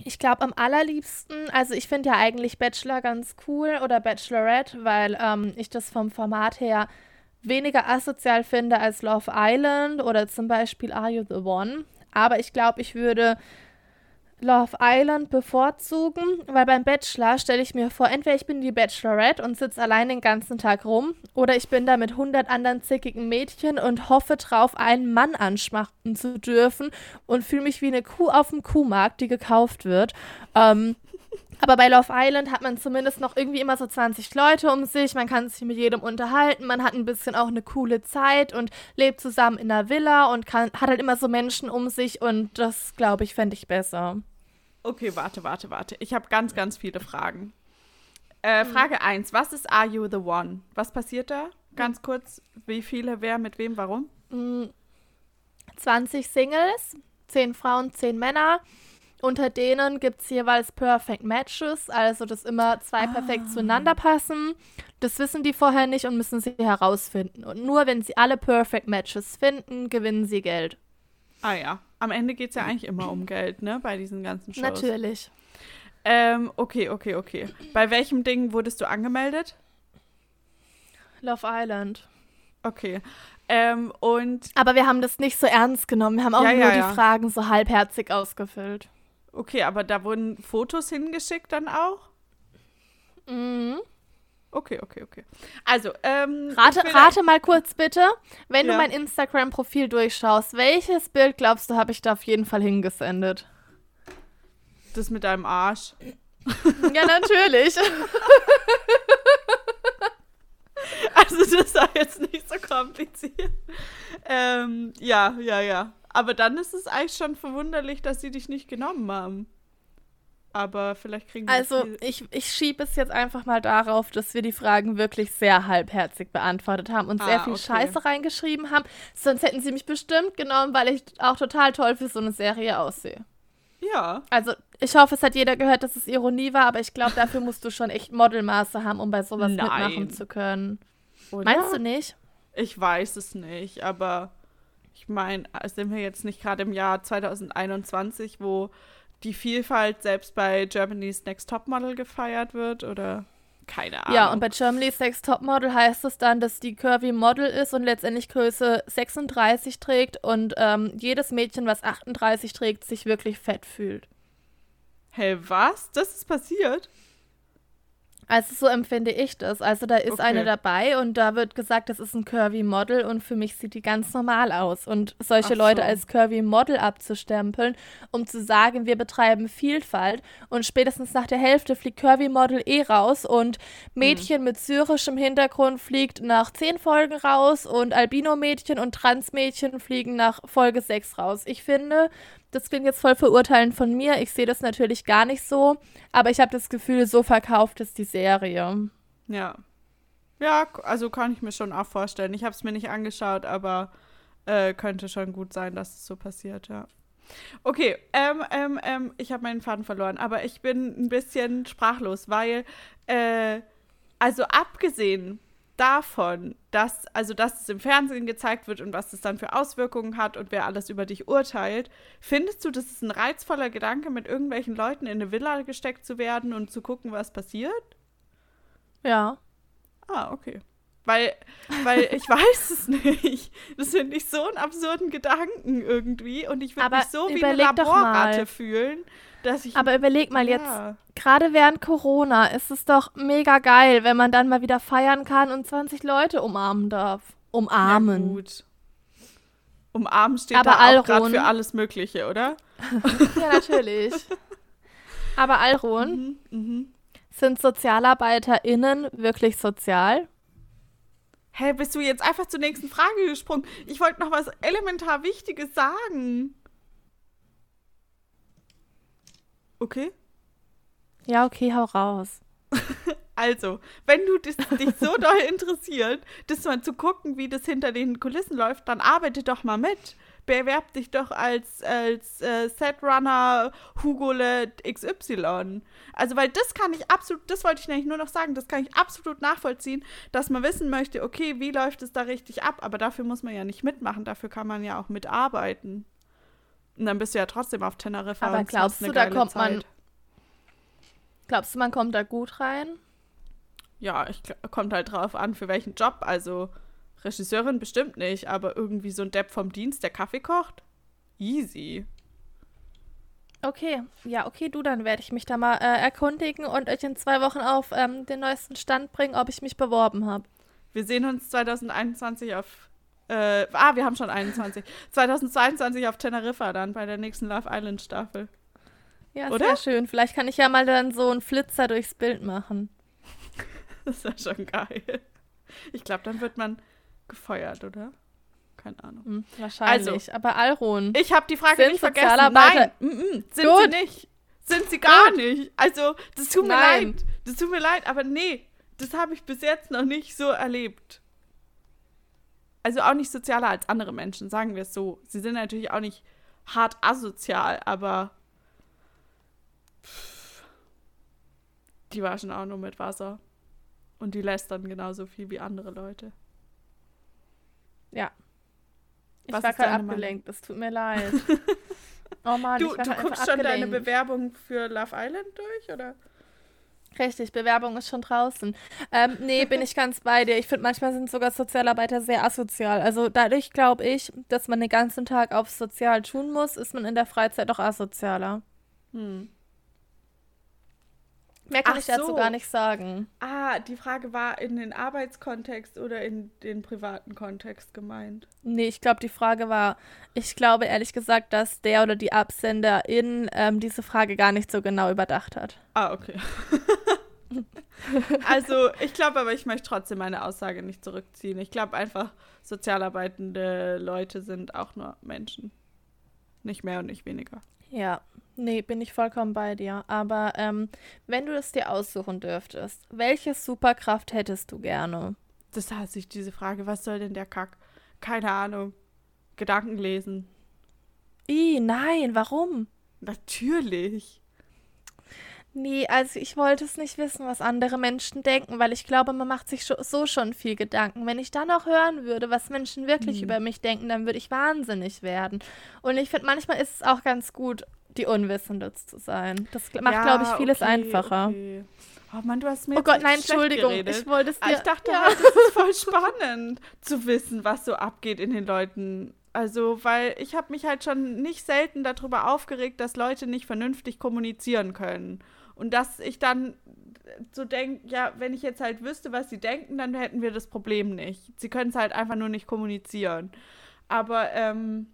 Ich glaube am allerliebsten, also ich finde ja eigentlich Bachelor ganz cool oder Bachelorette, weil ähm, ich das vom Format her weniger asozial finde als Love Island oder zum Beispiel Are You the One. Aber ich glaube, ich würde Love Island bevorzugen, weil beim Bachelor stelle ich mir vor, entweder ich bin die Bachelorette und sitze allein den ganzen Tag rum, oder ich bin da mit 100 anderen zickigen Mädchen und hoffe drauf, einen Mann anschmachten zu dürfen und fühle mich wie eine Kuh auf dem Kuhmarkt, die gekauft wird. Ähm, aber bei Love Island hat man zumindest noch irgendwie immer so 20 Leute um sich. Man kann sich mit jedem unterhalten. Man hat ein bisschen auch eine coole Zeit und lebt zusammen in einer Villa und kann, hat halt immer so Menschen um sich. Und das, glaube ich, fände ich besser. Okay, warte, warte, warte. Ich habe ganz, ganz viele Fragen. Äh, mhm. Frage 1. Was ist Are You the One? Was passiert da? Ganz kurz, wie viele, wer, mit wem, warum? 20 mm, Singles, 10 Frauen, 10 Männer. Unter denen gibt es jeweils Perfect Matches, also dass immer zwei ah. perfekt zueinander passen. Das wissen die vorher nicht und müssen sie herausfinden. Und nur wenn sie alle Perfect Matches finden, gewinnen sie Geld. Ah ja. Am Ende geht es ja eigentlich immer um Geld, ne? Bei diesen ganzen Shows. Natürlich. Ähm, okay, okay, okay. Bei welchem Ding wurdest du angemeldet? Love Island. Okay. Ähm, und. Aber wir haben das nicht so ernst genommen. Wir haben auch ja, nur ja, ja. die Fragen so halbherzig ausgefüllt. Okay, aber da wurden Fotos hingeschickt dann auch? Mhm. Okay, okay, okay. Also, ähm. Rate, rate mal kurz bitte, wenn ja. du mein Instagram-Profil durchschaust, welches Bild glaubst du, habe ich da auf jeden Fall hingesendet? Das mit deinem Arsch. Ja, natürlich. also, das war jetzt nicht so kompliziert. Ähm, ja, ja, ja. Aber dann ist es eigentlich schon verwunderlich, dass sie dich nicht genommen haben. Aber vielleicht kriegen wir. Also, ich, ich schiebe es jetzt einfach mal darauf, dass wir die Fragen wirklich sehr halbherzig beantwortet haben und ah, sehr viel okay. Scheiße reingeschrieben haben. Sonst hätten sie mich bestimmt genommen, weil ich auch total toll für so eine Serie aussehe. Ja. Also, ich hoffe, es hat jeder gehört, dass es Ironie war, aber ich glaube, dafür musst du schon echt Modelmaße haben, um bei sowas Nein. mitmachen zu können. Oder? Meinst du nicht? Ich weiß es nicht, aber ich meine, sind wir jetzt nicht gerade im Jahr 2021, wo die Vielfalt selbst bei Germany's Next Topmodel gefeiert wird oder keine Ahnung. Ja, und bei Germany's Next Topmodel heißt es dann, dass die Curvy Model ist und letztendlich Größe 36 trägt und ähm, jedes Mädchen, was 38 trägt, sich wirklich fett fühlt. Hey, was? Das ist passiert? Also so empfinde ich das. Also da ist okay. eine dabei und da wird gesagt, das ist ein Curvy Model und für mich sieht die ganz normal aus. Und solche so. Leute als Curvy Model abzustempeln, um zu sagen, wir betreiben Vielfalt und spätestens nach der Hälfte fliegt Curvy Model eh raus und Mädchen hm. mit syrischem Hintergrund fliegt nach zehn Folgen raus und Albino-Mädchen und Trans-Mädchen fliegen nach Folge sechs raus. Ich finde, das klingt jetzt voll verurteilend von mir. Ich sehe das natürlich gar nicht so, aber ich habe das Gefühl, so verkauft ist die Serie. Ja. Ja, also kann ich mir schon auch vorstellen. Ich habe es mir nicht angeschaut, aber äh, könnte schon gut sein, dass es so passiert, ja. Okay, ähm, ähm, ähm, ich habe meinen Faden verloren, aber ich bin ein bisschen sprachlos, weil, äh, also abgesehen davon, dass, also dass es im Fernsehen gezeigt wird und was es dann für Auswirkungen hat und wer alles über dich urteilt, findest du, das ist ein reizvoller Gedanke, mit irgendwelchen Leuten in eine Villa gesteckt zu werden und zu gucken, was passiert? Ja. Ah, okay. Weil, weil ich weiß es nicht. Das finde ich so einen absurden Gedanken irgendwie. Und ich würde mich so wie eine Laborratte fühlen, dass ich. Aber überleg mal ja. jetzt, gerade während Corona ist es doch mega geil, wenn man dann mal wieder feiern kann und 20 Leute umarmen darf. Umarmen. Ja, gut. Umarmen steht Aber da auch gerade für alles Mögliche, oder? ja, natürlich. Aber Alron, mhm, mh. sind SozialarbeiterInnen wirklich sozial? Hä, bist du jetzt einfach zur nächsten Frage gesprungen? Ich wollte noch was elementar Wichtiges sagen. Okay. Ja, okay, hau raus. Also, wenn du das, dich so doll interessiert, das mal zu gucken, wie das hinter den Kulissen läuft, dann arbeite doch mal mit. Bewerb dich doch als, als äh, Setrunner Hugole XY. Also, weil das kann ich absolut, das wollte ich nämlich nur noch sagen, das kann ich absolut nachvollziehen, dass man wissen möchte, okay, wie läuft es da richtig ab, aber dafür muss man ja nicht mitmachen, dafür kann man ja auch mitarbeiten. Und dann bist du ja trotzdem auf Teneriffa. Aber glaubst du, da kommt Zeit. man. Glaubst du, man kommt da gut rein? Ja, ich kommt halt drauf an, für welchen Job. Also Regisseurin bestimmt nicht, aber irgendwie so ein Depp vom Dienst, der Kaffee kocht. Easy. Okay, ja, okay, du, dann werde ich mich da mal äh, erkundigen und euch in zwei Wochen auf ähm, den neuesten Stand bringen, ob ich mich beworben habe. Wir sehen uns 2021 auf. Äh, ah, wir haben schon 21. 2022 auf Teneriffa dann bei der nächsten Love Island Staffel. Ja, Oder? sehr schön. Vielleicht kann ich ja mal dann so einen Flitzer durchs Bild machen. das ist ja schon geil. Ich glaube, dann wird man gefeuert, oder? Keine Ahnung. Hm, wahrscheinlich. Also, aber Alron. Ich habe die Frage nicht vergessen. Nein, mm -mm, sind Gut. sie nicht. Sind sie gar Gut. nicht. Also, das tut mir Nein. leid. Das tut mir leid, aber nee, das habe ich bis jetzt noch nicht so erlebt. Also auch nicht sozialer als andere Menschen, sagen wir es so. Sie sind natürlich auch nicht hart asozial, aber die waschen auch nur mit Wasser. Und die lästern genauso viel wie andere Leute. Ja. Ich Was war gerade abgelenkt, es tut mir leid. oh Mann, du, du guckst schon deine Bewerbung für Love Island durch, oder? Richtig, Bewerbung ist schon draußen. Ähm, nee, bin ich ganz bei dir. Ich finde, manchmal sind sogar Sozialarbeiter sehr asozial. Also dadurch glaube ich, dass man den ganzen Tag auf sozial tun muss, ist man in der Freizeit doch asozialer. Hm. Mehr kann Ach ich dazu so. gar nicht sagen. Ah, die Frage war in den Arbeitskontext oder in den privaten Kontext gemeint? Nee, ich glaube, die Frage war, ich glaube ehrlich gesagt, dass der oder die Absenderin ähm, diese Frage gar nicht so genau überdacht hat. Ah, okay. also, ich glaube aber, ich möchte trotzdem meine Aussage nicht zurückziehen. Ich glaube einfach, sozialarbeitende Leute sind auch nur Menschen. Nicht mehr und nicht weniger. Ja, Nee, bin ich vollkommen bei dir. Aber ähm, wenn du es dir aussuchen dürftest, welche Superkraft hättest du gerne? Das hasse ich, diese Frage. Was soll denn der Kack? Keine Ahnung. Gedanken lesen. I, nein, warum? Natürlich. Nee, also ich wollte es nicht wissen, was andere Menschen denken, weil ich glaube, man macht sich so schon viel Gedanken. Wenn ich dann noch hören würde, was Menschen wirklich hm. über mich denken, dann würde ich wahnsinnig werden. Und ich finde, manchmal ist es auch ganz gut, die Unwissende zu sein. Das macht, ja, glaube ich, vieles okay, einfacher. Okay. Oh Mann, du hast mir Oh Gott, nein, Entschuldigung. Geredet. Ich wollte es dir. Ich dachte ja. halt, das ist voll spannend zu wissen, was so abgeht in den Leuten. Also, weil ich habe mich halt schon nicht selten darüber aufgeregt, dass Leute nicht vernünftig kommunizieren können. Und dass ich dann so denke, ja, wenn ich jetzt halt wüsste, was sie denken, dann hätten wir das Problem nicht. Sie können es halt einfach nur nicht kommunizieren. Aber ähm,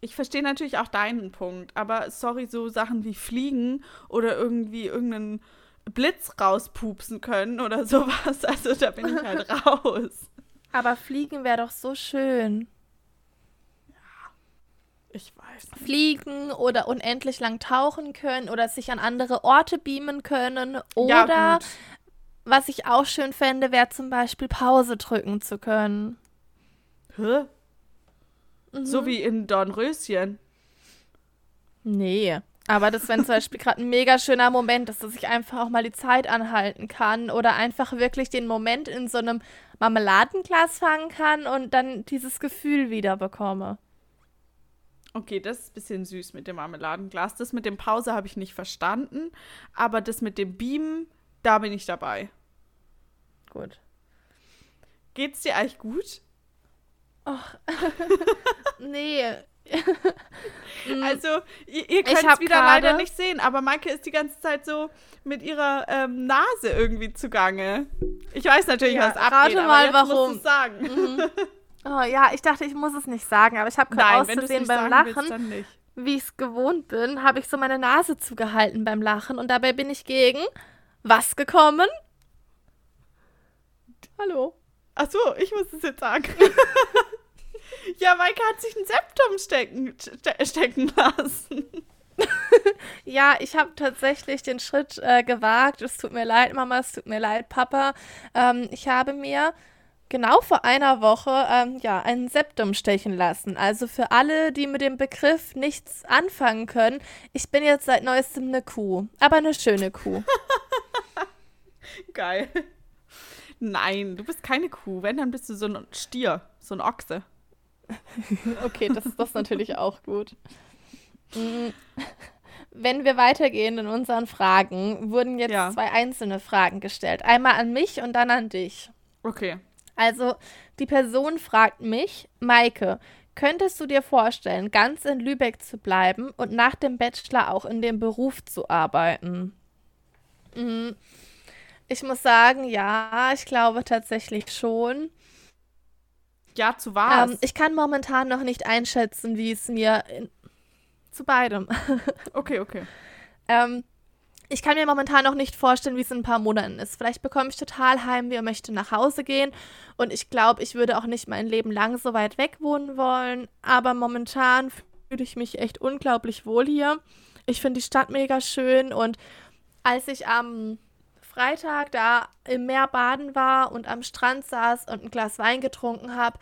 ich verstehe natürlich auch deinen Punkt, aber sorry, so Sachen wie Fliegen oder irgendwie irgendeinen Blitz rauspupsen können oder sowas, also da bin ich halt raus. Aber Fliegen wäre doch so schön. Ich weiß. Nicht. Fliegen oder unendlich lang tauchen können oder sich an andere Orte beamen können oder ja, was ich auch schön fände, wäre zum Beispiel Pause drücken zu können. Hä? Mhm. So wie in Dornröschen. Nee. Aber das, wenn zum Beispiel gerade ein mega schöner Moment ist, dass ich einfach auch mal die Zeit anhalten kann oder einfach wirklich den Moment in so einem Marmeladenglas fangen kann und dann dieses Gefühl wieder bekomme. Okay, das ist ein bisschen süß mit dem Marmeladenglas. Das mit dem Pause habe ich nicht verstanden, aber das mit dem Beamen, da bin ich dabei. Gut. Geht's dir eigentlich gut? Ach, nee. also, ihr, ihr könnt es wieder leider nicht sehen, aber Maike ist die ganze Zeit so mit ihrer ähm, Nase irgendwie zugange. Ich weiß natürlich, ja, was abgeht, rate mal, aber warum. Sagen. Mhm. Oh ja, ich dachte, ich muss es nicht sagen, aber ich habe gerade auszusehen beim Lachen, wie ich es gewohnt bin, habe ich so meine Nase zugehalten beim Lachen und dabei bin ich gegen was gekommen? Hallo. Ach so, ich muss es jetzt sagen. ja, Maike hat sich ein Septum stecken, ste stecken lassen. ja, ich habe tatsächlich den Schritt äh, gewagt. Es tut mir leid, Mama, es tut mir leid, Papa. Ähm, ich habe mir genau vor einer Woche ähm, ja, ein Septum stechen lassen. Also für alle, die mit dem Begriff nichts anfangen können, ich bin jetzt seit neuestem eine Kuh, aber eine schöne Kuh. Geil. Nein, du bist keine Kuh. Wenn, dann bist du so ein Stier, so ein Ochse. okay, das ist das natürlich auch gut. Mm. Wenn wir weitergehen in unseren Fragen, wurden jetzt ja. zwei einzelne Fragen gestellt. Einmal an mich und dann an dich. Okay. Also, die Person fragt mich, Maike, könntest du dir vorstellen, ganz in Lübeck zu bleiben und nach dem Bachelor auch in dem Beruf zu arbeiten? Mhm. Ich muss sagen, ja, ich glaube tatsächlich schon. Ja, zu was? Ähm, ich kann momentan noch nicht einschätzen, wie es mir zu beidem. okay, okay. ähm, ich kann mir momentan noch nicht vorstellen, wie es in ein paar Monaten ist. Vielleicht bekomme ich total Heimweh und möchte nach Hause gehen. Und ich glaube, ich würde auch nicht mein Leben lang so weit weg wohnen wollen. Aber momentan fühle ich mich echt unglaublich wohl hier. Ich finde die Stadt mega schön. Und als ich am Freitag da im Meer baden war und am Strand saß und ein Glas Wein getrunken habe,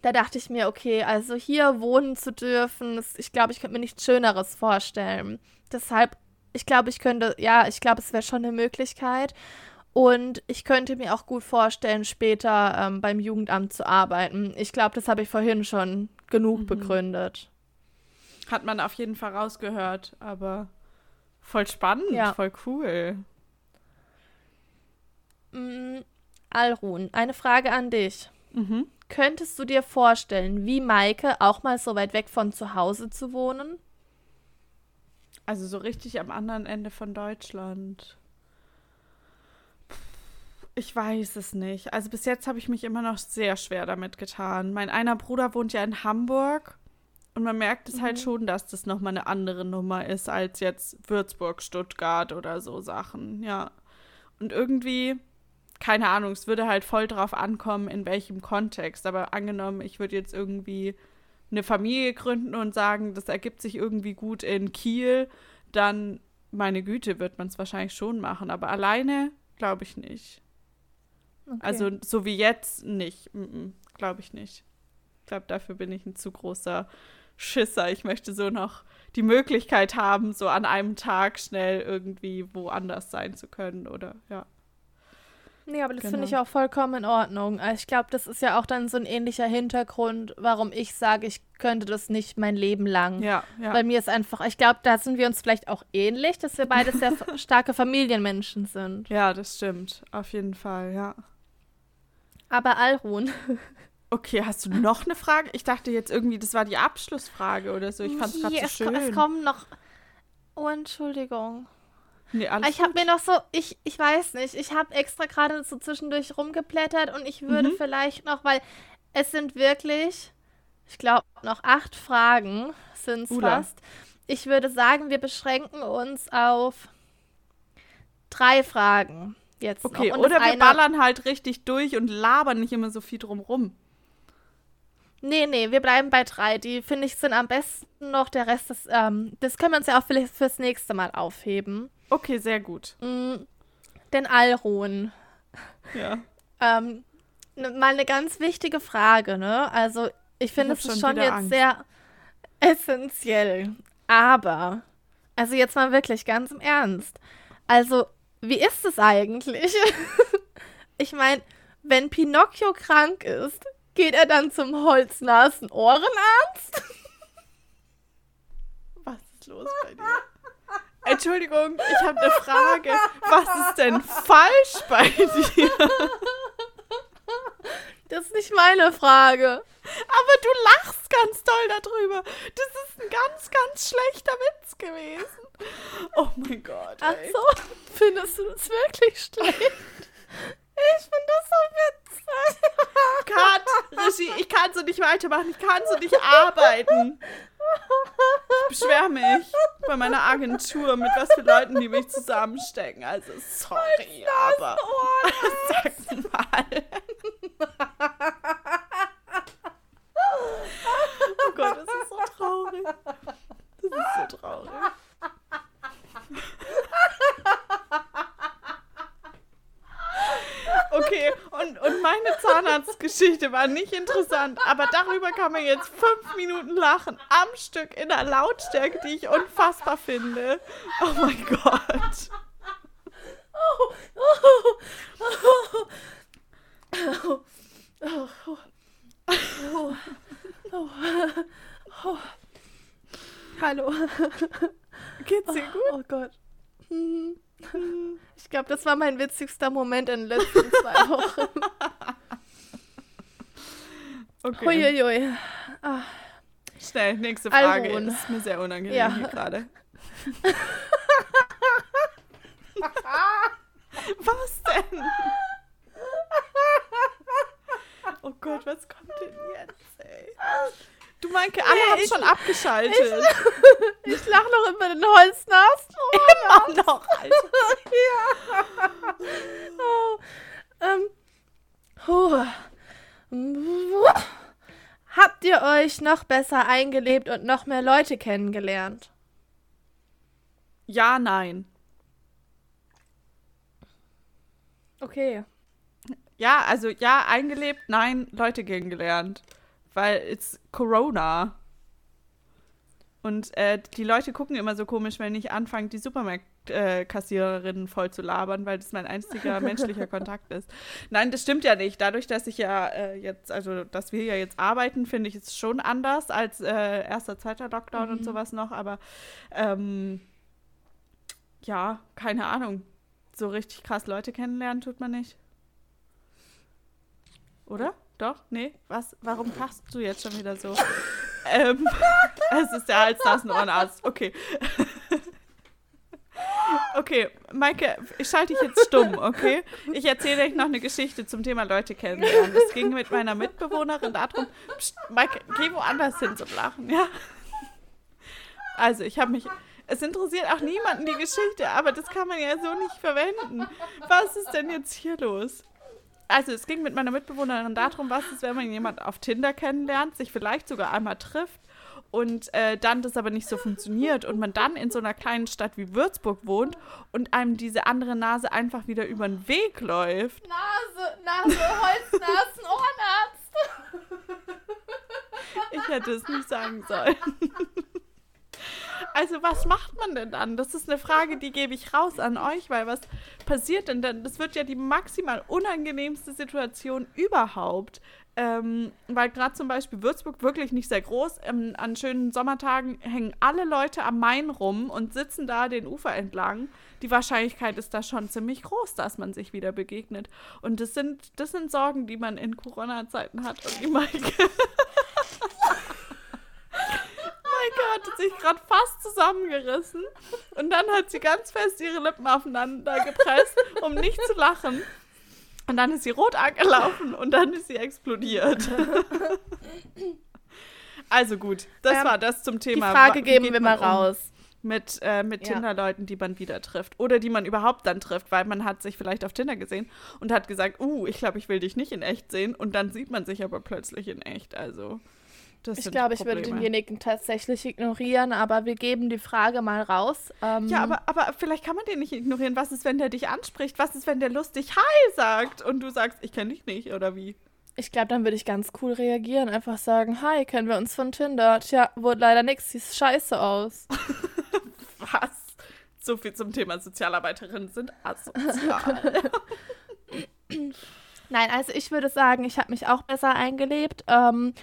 da dachte ich mir, okay, also hier wohnen zu dürfen, ich glaube, ich könnte mir nichts Schöneres vorstellen. Deshalb, ich glaube, ich könnte, ja, ich glaube, es wäre schon eine Möglichkeit. Und ich könnte mir auch gut vorstellen, später ähm, beim Jugendamt zu arbeiten. Ich glaube, das habe ich vorhin schon genug mhm. begründet. Hat man auf jeden Fall rausgehört, aber voll spannend, ja. voll cool. Mm, Alrun, eine Frage an dich. Mhm. Könntest du dir vorstellen, wie Maike auch mal so weit weg von zu Hause zu wohnen? Also so richtig am anderen Ende von Deutschland. Ich weiß es nicht. Also bis jetzt habe ich mich immer noch sehr schwer damit getan. Mein einer Bruder wohnt ja in Hamburg und man merkt es halt mhm. halt schon, dass das nochmal eine andere Nummer ist als jetzt Würzburg, Stuttgart oder so Sachen. Ja. Und irgendwie keine Ahnung, es würde halt voll drauf ankommen, in welchem Kontext. Aber angenommen, ich würde jetzt irgendwie eine Familie gründen und sagen, das ergibt sich irgendwie gut in Kiel, dann, meine Güte, wird man es wahrscheinlich schon machen. Aber alleine glaube ich nicht. Okay. Also so wie jetzt nicht. Mm -mm, glaube ich nicht. Ich glaube, dafür bin ich ein zu großer Schisser. Ich möchte so noch die Möglichkeit haben, so an einem Tag schnell irgendwie woanders sein zu können oder ja. Nee, aber das genau. finde ich auch vollkommen in Ordnung. Also ich glaube, das ist ja auch dann so ein ähnlicher Hintergrund, warum ich sage, ich könnte das nicht mein Leben lang. Ja, ja. Bei mir ist einfach, ich glaube, da sind wir uns vielleicht auch ähnlich, dass wir beide sehr starke Familienmenschen sind. Ja, das stimmt. Auf jeden Fall, ja. Aber Alrun. Okay, hast du noch eine Frage? Ich dachte jetzt irgendwie, das war die Abschlussfrage oder so. Ich fand es gerade so schön. Es kommen noch. Oh, Entschuldigung. Nee, alles ich habe mir noch so, ich, ich weiß nicht, ich habe extra gerade so zwischendurch rumgeblättert und ich würde mhm. vielleicht noch, weil es sind wirklich, ich glaube, noch acht Fragen sind es fast. Ich würde sagen, wir beschränken uns auf drei Fragen jetzt. Okay, oder wir ballern halt richtig durch und labern nicht immer so viel drumrum. Nee, nee, wir bleiben bei drei. Die finde ich sind am besten noch. Der Rest ist, ähm, das können wir uns ja auch vielleicht fürs nächste Mal aufheben. Okay, sehr gut. Mhm. Denn Alron. Ja. ähm, mal eine ganz wichtige Frage, ne? Also, ich finde, es ist schon jetzt Angst. sehr essentiell. Aber, also jetzt mal wirklich ganz im Ernst. Also, wie ist es eigentlich? ich meine, wenn Pinocchio krank ist, geht er dann zum Holznasen-Ohrenarzt? Was ist los bei dir? Entschuldigung, ich habe eine Frage. Was ist denn falsch bei dir? Das ist nicht meine Frage. Aber du lachst ganz toll darüber. Das ist ein ganz, ganz schlechter Witz gewesen. Oh mein Gott. Ey. Ach so, findest du das wirklich schlecht? Ich finde das so witzig. Kat, Regie, ich kann so nicht weitermachen. Ich kann so nicht arbeiten. Ich beschwere mich bei meiner Agentur, mit was für Leuten die mich zusammenstecken. Also, sorry, aber. Sag mal. Oh Gott, das ist so traurig. Das ist so traurig. Okay, und, und meine Zahnarztgeschichte war nicht interessant, aber darüber kann man jetzt fünf Minuten lachen. Am Stück in einer Lautstärke, die ich unfassbar finde. Oh mein Gott. Oh, oh, oh, oh, oh, oh, oh, Hallo. Geht's dir gut? Oh, Gott. Ich glaube, das war mein witzigster Moment in den letzten zwei Wochen. Okay. Huiuiui. Ah. Schnell, nächste Frage. Alron. Ist mir sehr unangenehm ja. hier gerade. was denn? Oh Gott, was kommt denn jetzt, ey? Du Meinke, alle nee, haben schon abgeschaltet. Ich, ich lach noch über den Holznast. Oh, Immer noch, Alter. ja. Oh. Ähm. Oh. Habt ihr euch noch besser eingelebt und noch mehr Leute kennengelernt? Ja, nein. Okay. Ja, also ja, eingelebt, nein, Leute kennengelernt. Weil es Corona. Und äh, die Leute gucken immer so komisch, wenn ich anfange, die Supermarktkassiererinnen äh, voll zu labern, weil das mein einziger menschlicher Kontakt ist. Nein, das stimmt ja nicht. Dadurch, dass ich ja äh, jetzt, also dass wir ja jetzt arbeiten, finde ich es schon anders als äh, erster, zweiter Lockdown mhm. und sowas noch. Aber ähm, ja, keine Ahnung. So richtig krass Leute kennenlernen tut man nicht. Oder? Doch? Nee? Was? Warum passt du jetzt schon wieder so? Ähm, es ist der Hals, das Ohrenarzt. Okay. okay, Maike, ich schalte dich jetzt stumm, okay? Ich erzähle euch noch eine Geschichte zum Thema Leute kennenlernen. Es ging mit meiner Mitbewohnerin darum, Psst, Maike, geh woanders hin zum Lachen, ja? Also, ich habe mich. Es interessiert auch niemanden die Geschichte, aber das kann man ja so nicht verwenden. Was ist denn jetzt hier los? Also es ging mit meiner Mitbewohnerin darum, was ist, wenn man jemanden auf Tinder kennenlernt, sich vielleicht sogar einmal trifft und äh, dann das aber nicht so funktioniert und man dann in so einer kleinen Stadt wie Würzburg wohnt und einem diese andere Nase einfach wieder über den Weg läuft. Nase, Nase, Holznasen, Ohrenarzt. Ich hätte es nicht sagen sollen. Also was macht man denn dann? Das ist eine Frage, die gebe ich raus an euch, weil was passiert denn dann? Das wird ja die maximal unangenehmste Situation überhaupt. Ähm, weil gerade zum Beispiel Würzburg wirklich nicht sehr groß. Ähm, an schönen Sommertagen hängen alle Leute am Main rum und sitzen da den Ufer entlang. Die Wahrscheinlichkeit ist da schon ziemlich groß, dass man sich wieder begegnet. Und das sind, das sind Sorgen, die man in Corona-Zeiten hat. Und die Maike Maike hatte sich gerade fast zusammengerissen und dann hat sie ganz fest ihre Lippen aufeinander gepresst, um nicht zu lachen. Und dann ist sie rot angelaufen und dann ist sie explodiert. also gut, das ähm, war das zum Thema. Die Frage geben wir mal um raus. Mit, äh, mit ja. Tinder-Leuten, die man wieder trifft. Oder die man überhaupt dann trifft, weil man hat sich vielleicht auf Tinder gesehen und hat gesagt, uh, ich glaube, ich will dich nicht in echt sehen. Und dann sieht man sich aber plötzlich in echt. Also. Das ich glaube, ich würde denjenigen tatsächlich ignorieren, aber wir geben die Frage mal raus. Ähm, ja, aber, aber vielleicht kann man den nicht ignorieren. Was ist, wenn der dich anspricht? Was ist, wenn der lustig Hi sagt und du sagst, ich kenne dich nicht oder wie? Ich glaube, dann würde ich ganz cool reagieren. Einfach sagen, hi, kennen wir uns von Tinder? Tja, wurde leider nichts, sieht scheiße aus. Was? So viel zum Thema Sozialarbeiterinnen sind asozial. Nein, also ich würde sagen, ich habe mich auch besser eingelebt. Ähm,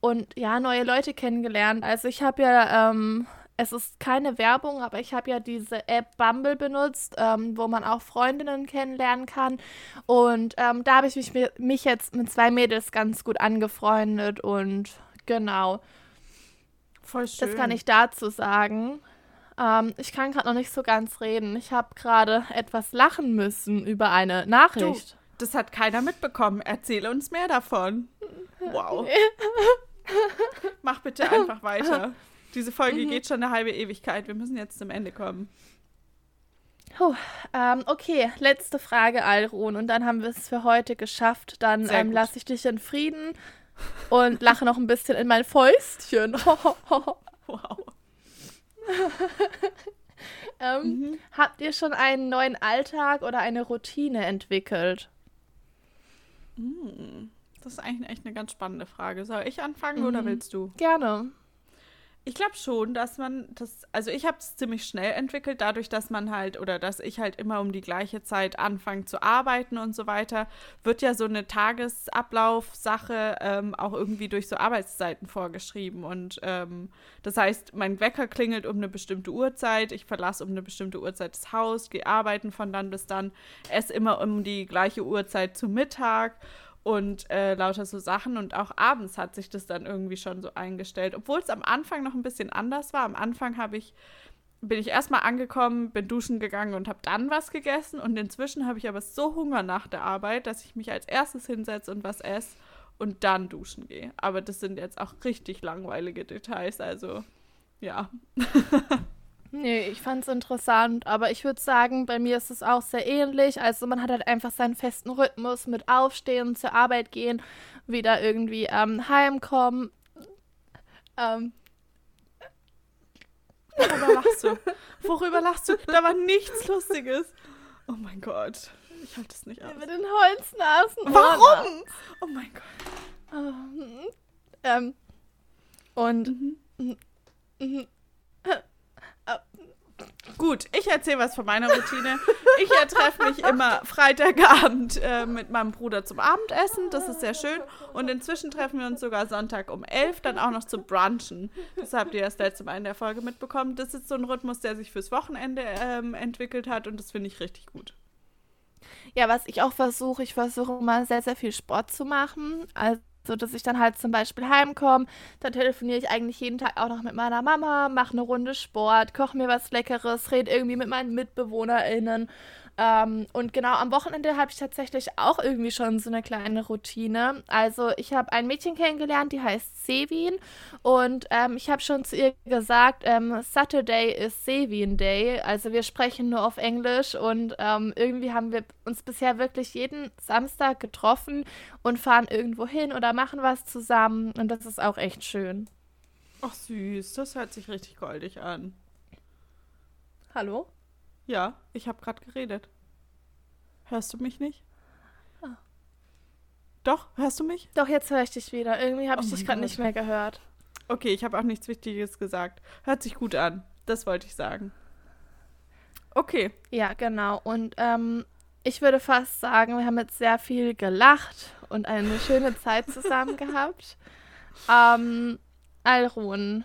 und ja, neue Leute kennengelernt. Also ich habe ja, ähm, es ist keine Werbung, aber ich habe ja diese App Bumble benutzt, ähm, wo man auch Freundinnen kennenlernen kann. Und ähm, da habe ich mich, mich jetzt mit zwei Mädels ganz gut angefreundet und genau. Voll schön. Das kann ich dazu sagen. Ähm, ich kann gerade noch nicht so ganz reden. Ich habe gerade etwas lachen müssen über eine Nachricht. Du, das hat keiner mitbekommen. Erzähle uns mehr davon. Wow. Mach bitte einfach weiter. Diese Folge mhm. geht schon eine halbe Ewigkeit. Wir müssen jetzt zum Ende kommen. Puh, ähm, okay, letzte Frage, Alrun. Und dann haben wir es für heute geschafft. Dann ähm, lasse ich dich in Frieden und lache noch ein bisschen in mein Fäustchen. wow. ähm, mhm. Habt ihr schon einen neuen Alltag oder eine Routine entwickelt? Mhm. Das ist eigentlich echt eine ganz spannende Frage. Soll ich anfangen mhm. oder willst du? Gerne. Ich glaube schon, dass man das, also ich habe es ziemlich schnell entwickelt, dadurch, dass man halt oder dass ich halt immer um die gleiche Zeit anfange zu arbeiten und so weiter, wird ja so eine Tagesablaufsache ähm, auch irgendwie durch so Arbeitszeiten vorgeschrieben. Und ähm, das heißt, mein Wecker klingelt um eine bestimmte Uhrzeit, ich verlasse um eine bestimmte Uhrzeit das Haus, gehe arbeiten von dann bis dann, esse immer um die gleiche Uhrzeit zu Mittag und äh, lauter so Sachen. Und auch abends hat sich das dann irgendwie schon so eingestellt. Obwohl es am Anfang noch ein bisschen anders war. Am Anfang habe ich, bin ich erstmal angekommen, bin duschen gegangen und habe dann was gegessen. Und inzwischen habe ich aber so Hunger nach der Arbeit, dass ich mich als erstes hinsetze und was esse und dann duschen gehe. Aber das sind jetzt auch richtig langweilige Details. Also ja. Nee, ich fand es interessant, aber ich würde sagen, bei mir ist es auch sehr ähnlich. Also man hat halt einfach seinen festen Rhythmus mit Aufstehen, zur Arbeit gehen, wieder irgendwie ähm, heimkommen. Ähm. Worüber lachst du? Worüber lachst du? Da war nichts Lustiges. Oh mein Gott. Ich halte es nicht aus. Mit den Holznasen. Warum? Oh mein Gott. Ähm, ähm und mhm. Mhm. Gut, ich erzähle was von meiner Routine. Ich treffe mich immer Freitagabend äh, mit meinem Bruder zum Abendessen. Das ist sehr schön. Und inzwischen treffen wir uns sogar Sonntag um 11 dann auch noch zu brunchen. Das habt ihr das letzte Mal in der Folge mitbekommen. Das ist so ein Rhythmus, der sich fürs Wochenende ähm, entwickelt hat und das finde ich richtig gut. Ja, was ich auch versuche, ich versuche immer sehr, sehr viel Sport zu machen. Also so dass ich dann halt zum Beispiel heimkomme, dann telefoniere ich eigentlich jeden Tag auch noch mit meiner Mama, mache eine Runde Sport, koche mir was Leckeres, rede irgendwie mit meinen MitbewohnerInnen ähm, und genau am Wochenende habe ich tatsächlich auch irgendwie schon so eine kleine Routine. Also ich habe ein Mädchen kennengelernt, die heißt Sevin und ähm, ich habe schon zu ihr gesagt, ähm, Saturday ist Sevin Day. Also wir sprechen nur auf Englisch und ähm, irgendwie haben wir uns bisher wirklich jeden Samstag getroffen und fahren irgendwo hin oder machen was zusammen und das ist auch echt schön. Ach süß, das hört sich richtig goldig an. Hallo? Ja, ich habe gerade geredet. Hörst du mich nicht? Ah. Doch, hörst du mich? Doch, jetzt höre ich dich wieder. Irgendwie habe oh ich dich gerade nicht mehr gehört. Okay, ich habe auch nichts Wichtiges gesagt. Hört sich gut an. Das wollte ich sagen. Okay. Ja, genau. Und ähm, ich würde fast sagen, wir haben jetzt sehr viel gelacht und eine schöne Zeit zusammen gehabt. Ähm, Alrun.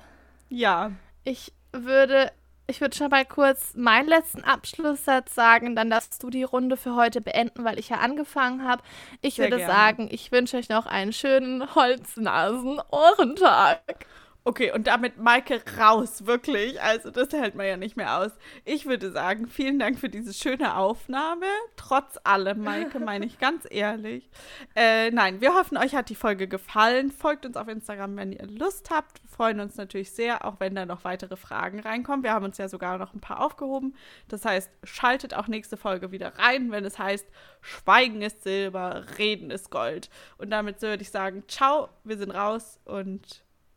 Ja. Ich würde ich würde schon mal kurz meinen letzten Abschlusssatz sagen, dann darfst du die Runde für heute beenden, weil ich ja angefangen habe. Ich Sehr würde gerne. sagen, ich wünsche euch noch einen schönen Holznasen-Ohrentag. Okay, und damit Maike raus, wirklich. Also das hält man ja nicht mehr aus. Ich würde sagen, vielen Dank für diese schöne Aufnahme. Trotz allem, Maike, meine ich ganz ehrlich. Äh, nein, wir hoffen, euch hat die Folge gefallen. Folgt uns auf Instagram, wenn ihr Lust habt. Wir freuen uns natürlich sehr, auch wenn da noch weitere Fragen reinkommen. Wir haben uns ja sogar noch ein paar aufgehoben. Das heißt, schaltet auch nächste Folge wieder rein, wenn es heißt, Schweigen ist Silber, Reden ist Gold. Und damit würde ich sagen, ciao, wir sind raus und